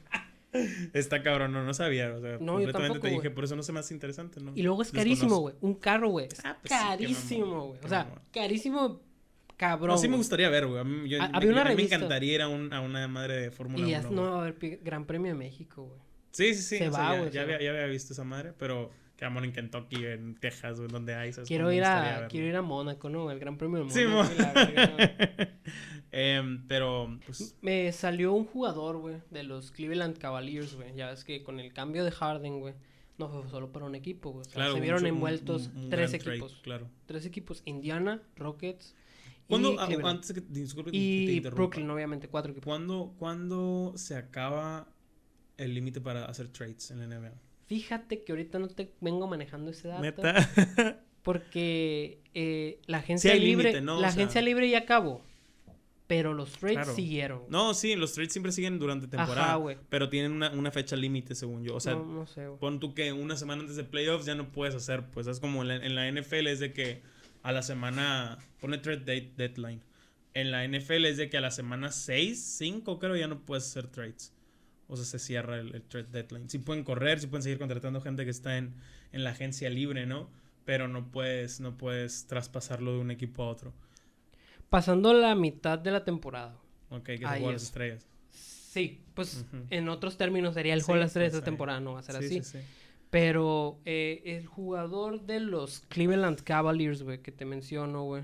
Está cabrón, no, no sabía. O sea, No, yo tampoco, te dije, güey. por eso no se me hace interesante, ¿no? Y luego es carísimo, güey. Un carro, güey. Ah, pues carísimo, güey. O sea, carísimo cabrón. No, sí me gustaría ver, güey. A mí, yo- Ha- me- había una a mí me encantaría ir a, un- a una madre de Fórmula Y 1. ya güey. no va a haber Gran Premio de México, güey. Sí, sí, sí. Se o sea, va, ya, güey, ya había, va. ya había visto esa madre, pero quedamos en Kentucky, en Texas, güey, donde hay. ¿sabes? Quiero ir a quiero ir a Mónaco, ¿no? El Gran Premio de Sí, Mónaco. verga, ¿no? Em, pero, pues, Me salió un jugador, güey, de los Cleveland Cavaliers, güey. Ya ves que con el cambio de Harden, güey, no fue solo para un equipo, güey. O sea, claro. se vieron un- envueltos un- un tres gran trade, equipos. claro. Tres equipos. Indiana, Rockets ¿Cuándo, ah, antes que, disculpe que te y. Brooklyn, obviamente, cuatro equipos. ¿Cuándo, ¿Cuándo se acaba el límite para hacer trades en la NBA? Fíjate que ahorita no te vengo manejando ese dato. Neta. Porque eh, la agencia libre, la O sea- agencia libre ya acabó. Pero los trades Claro. siguieron. No, sí, los trades siempre siguen durante temporada. Ajá, pero tienen una, una fecha límite, según yo. O sea, no, no sé, güey. pon tú que una semana antes de playoffs ya no puedes hacer. Pues es como en la, en la NFL es de que a la semana. Pone trade date, deadline. En la NFL es de que a la semana 6, 5 creo ya no puedes hacer trades. O sea, se cierra el, el trade deadline. Sí pueden correr, sí pueden seguir contratando gente que está en, en la agencia libre, ¿no? Pero no puedes, no puedes traspasarlo de un equipo a otro. Pasando la mitad de la temporada. Ok, que se Ahí juegan las es. estrellas. Sí, pues en otros términos sería el juego de las tres pues, esta temporada, no va a ser Sí, así. sí, sí. Pero eh, el jugador de los Cleveland Cavaliers, güey, que te menciono, güey.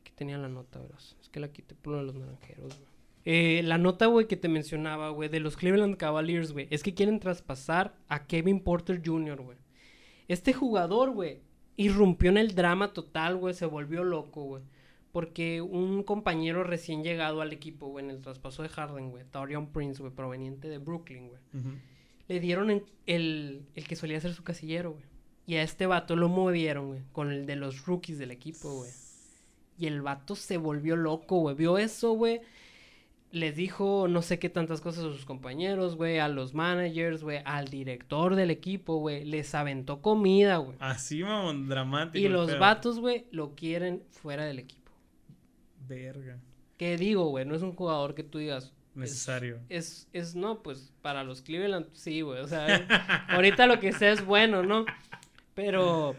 Aquí tenía la nota, verás. Es que la quité por lo de los naranjeros, güey. Eh, la nota, güey, que te mencionaba, güey, de los Cleveland Cavaliers, güey, es que quieren traspasar a Kevin Porter Jr., güey. Este jugador, güey, irrumpió en el drama total, güey, se volvió loco, güey. Porque un compañero recién llegado al equipo, güey, en el traspaso de Harden, güey, Taurion Prince, güey, proveniente de Brooklyn, güey le dieron en- el, el que solía ser su casillero, güey. Y a este vato lo movieron, güey, con el de los rookies del equipo, güey. Y el vato se volvió loco, güey. Vio eso, güey. Les dijo no sé qué tantas cosas a sus compañeros, güey, a los managers, güey, al director del equipo, güey. Les aventó comida, güey. Así, mamón, dramático. Y los pedo. vatos, güey, lo quieren fuera del equipo. Verga. ¿Qué digo, güey? No es un jugador que tú digas, Necesario. Es, es, no, pues para los Cleveland, sí, güey. O sea, ahorita lo que sea es bueno, ¿no? Pero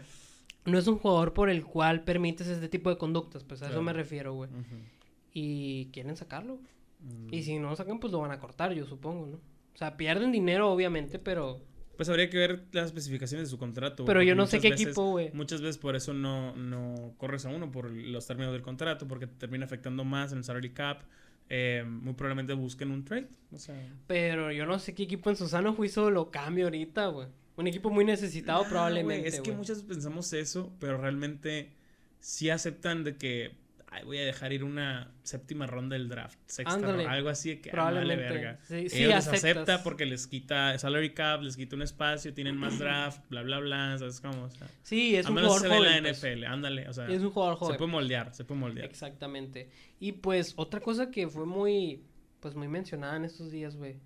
no es un jugador por el cual permites este tipo de conductas, pues a eso me refiero, güey. Y quieren sacarlo. Mm. Y si no lo sacan, pues lo van a cortar, yo supongo, ¿no? O sea, pierden dinero, obviamente, pero. Pues habría que ver las especificaciones de su contrato. Pero yo no sé qué veces- equipo, güey. Muchas veces por eso no, no corres a uno por los términos del contrato, porque te termina afectando más en el salary cap. Eh, muy probablemente busquen un trade. O sea, Pero yo no sé qué equipo en su sano juicio lo cambia ahorita, güey. Un equipo muy necesitado, probablemente. es que muchas veces pensamos eso, pero realmente sí aceptan de que "Ay, voy a dejar ir una séptima ronda del draft, sexta Ándale. ronda, algo así que ah, vale Probablemente. verga. Sí, sí, Ellos aceptas. acepta porque les quita salary cap, les quita un espacio, tienen más draft, bla bla bla, ¿sabes cómo? O sea, Sí, es a un menos jugador se ve en joven. la pues. NFL, ándale, o sea, Es un jugador se joven. puede moldear, se puede moldear. Exactamente. Y pues otra cosa que fue muy, pues muy mencionada en estos días, güey.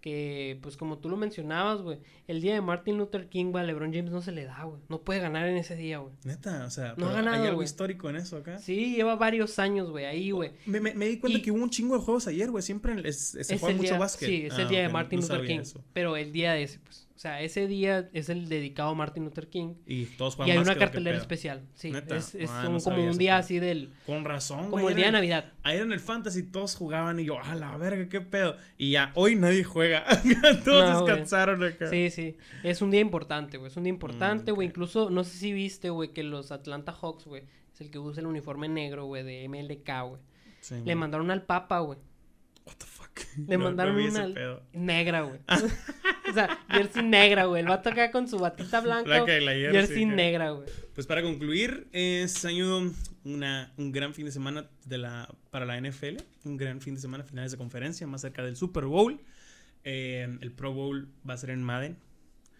Que pues como tú lo mencionabas, güey. El día de Martin Luther King, güey, a LeBron James no se le da, güey. No puede ganar en ese día, güey. Neta, o sea, No ha ganado, ¿hay algo histórico en eso acá? Sí, lleva varios años, güey, ahí, güey. Me, me- me di cuenta Y- que hubo un chingo de juegos ayer, güey. Siempre en- es- se Es juega el mucho día, básquet. sí, es el Ah, día de Martin no Luther King. eso. Pero el día ese, pues. O sea, ese día es el dedicado a Martin Luther King. Y todos Y hay una básquet, ¿o qué cartelera especial. Sí, ¿Neta? es, es Ah, un- no como un día pedo. así del... Con razón, güey. Como el día de Navidad. Ayer en el Fantasy todos jugaban y yo, a la verga, qué pedo. Y ya, hoy nadie juega. todos No, güey. descansaron acá. Sí, sí. Es un día importante, güey. Es un día importante, Mm, güey. ok. Incluso, no sé si viste, güey, que los Atlanta Hawks, güey, es el que usa el uniforme negro, güey, de MLK, güey. Sí, Le güey. mandaron al Papa, güey. What the fuck. Le No- mandaron una pedo. negra, güey. sea, jersey negra, güey. El vato acá con su batita blanca. Jersey, jersey que- negra, güey. Pues para concluir, es año una, un gran fin de semana de la, para la NFL. Un gran fin de semana, finales de conferencia, más cerca del Super Bowl. Eh, el Pro Bowl va a ser en Madden.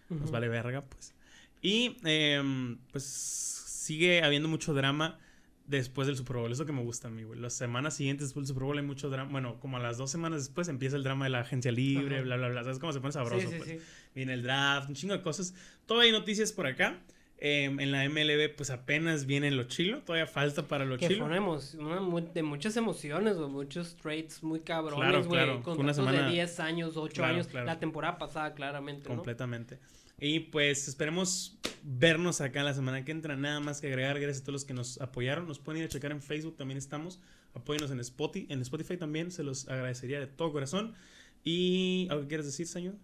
Nos vale verga, pues. Y em, pues sigue habiendo mucho drama después del Super Bowl. Es lo que me gusta a mí, güey. Las semanas siguientes después del Super Bowl hay mucho drama. Bueno, como a las dos semanas después empieza el drama de la agencia libre, Ajá. bla, bla, bla. ¿Sabes cómo se pone sabroso? Sí, sí, pues? sí. Viene el draft, un chingo de cosas. Todavía hay noticias por acá. Em, en la MLB, pues apenas viene lo chilo. Todavía falta para lo Que fue chilo. una emo- una mu- de muchas emociones, güey. Muchos trades muy Claro, cabrones, güey. claro. Fue una Contratos semana- de 10 años, 8 Claro, años. claro. La temporada pasada, claramente, ¿no? Y pues esperemos vernos acá la semana que entra. Nada más que agregar. Gracias a todos los que nos apoyaron. Nos pueden ir a checar en Facebook, también estamos. Apóyenos en Spotify, en Spotify también. Se los agradecería de todo corazón. Y algo que quieras decir, señor.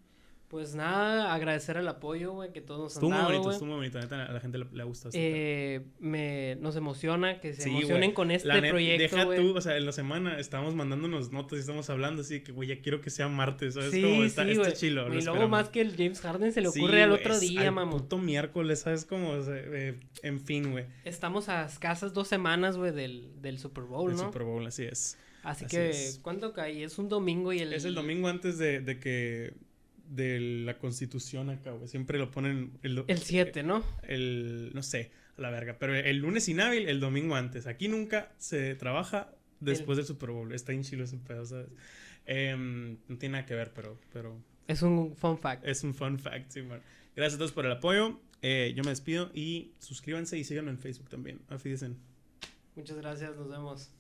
Pues nada, agradecer el apoyo, güey, que todos nos Estuvo han dado, bonito, estuvo muy bonito. Neta, a la gente le, le gusta. pedo. Eh, me, nos emociona que se Sí, emocionen con este La proyecto, Deja tú, o sea, en la semana estábamos mandándonos notas y estamos hablando así que, güey, ya quiero que sea martes, ¿sabes? Sí, Como está, sí, está chilo. lo Y luego más que el James Harden se le ocurre al otro día, mamón. puto miércoles, ¿sabes? Como, o sea, eh, en fin, güey. Estamos a escasas dos semanas, güey, del, del Super Bowl, El ¿no? Super Bowl, así es. Así, así que, es. ¿cuánto cae? Es un domingo y el... Es el domingo antes de, de que. De la constitución acá, güey. Siempre lo ponen. El, do- El 7, ¿no? el- no sé, a la verga. Pero el lunes inhábil, el domingo antes. Aquí nunca se trabaja después del Super Bowl. Está en chilo ese pedo, ¿sabes? Em, no tiene nada que ver, pero, pero Es un fun fact. es un fun fact, sí, man. Gracias a todos por el apoyo. Eh, yo me despido y suscríbanse y síganme en Facebook también. Wiedersehen. Muchas gracias, nos vemos.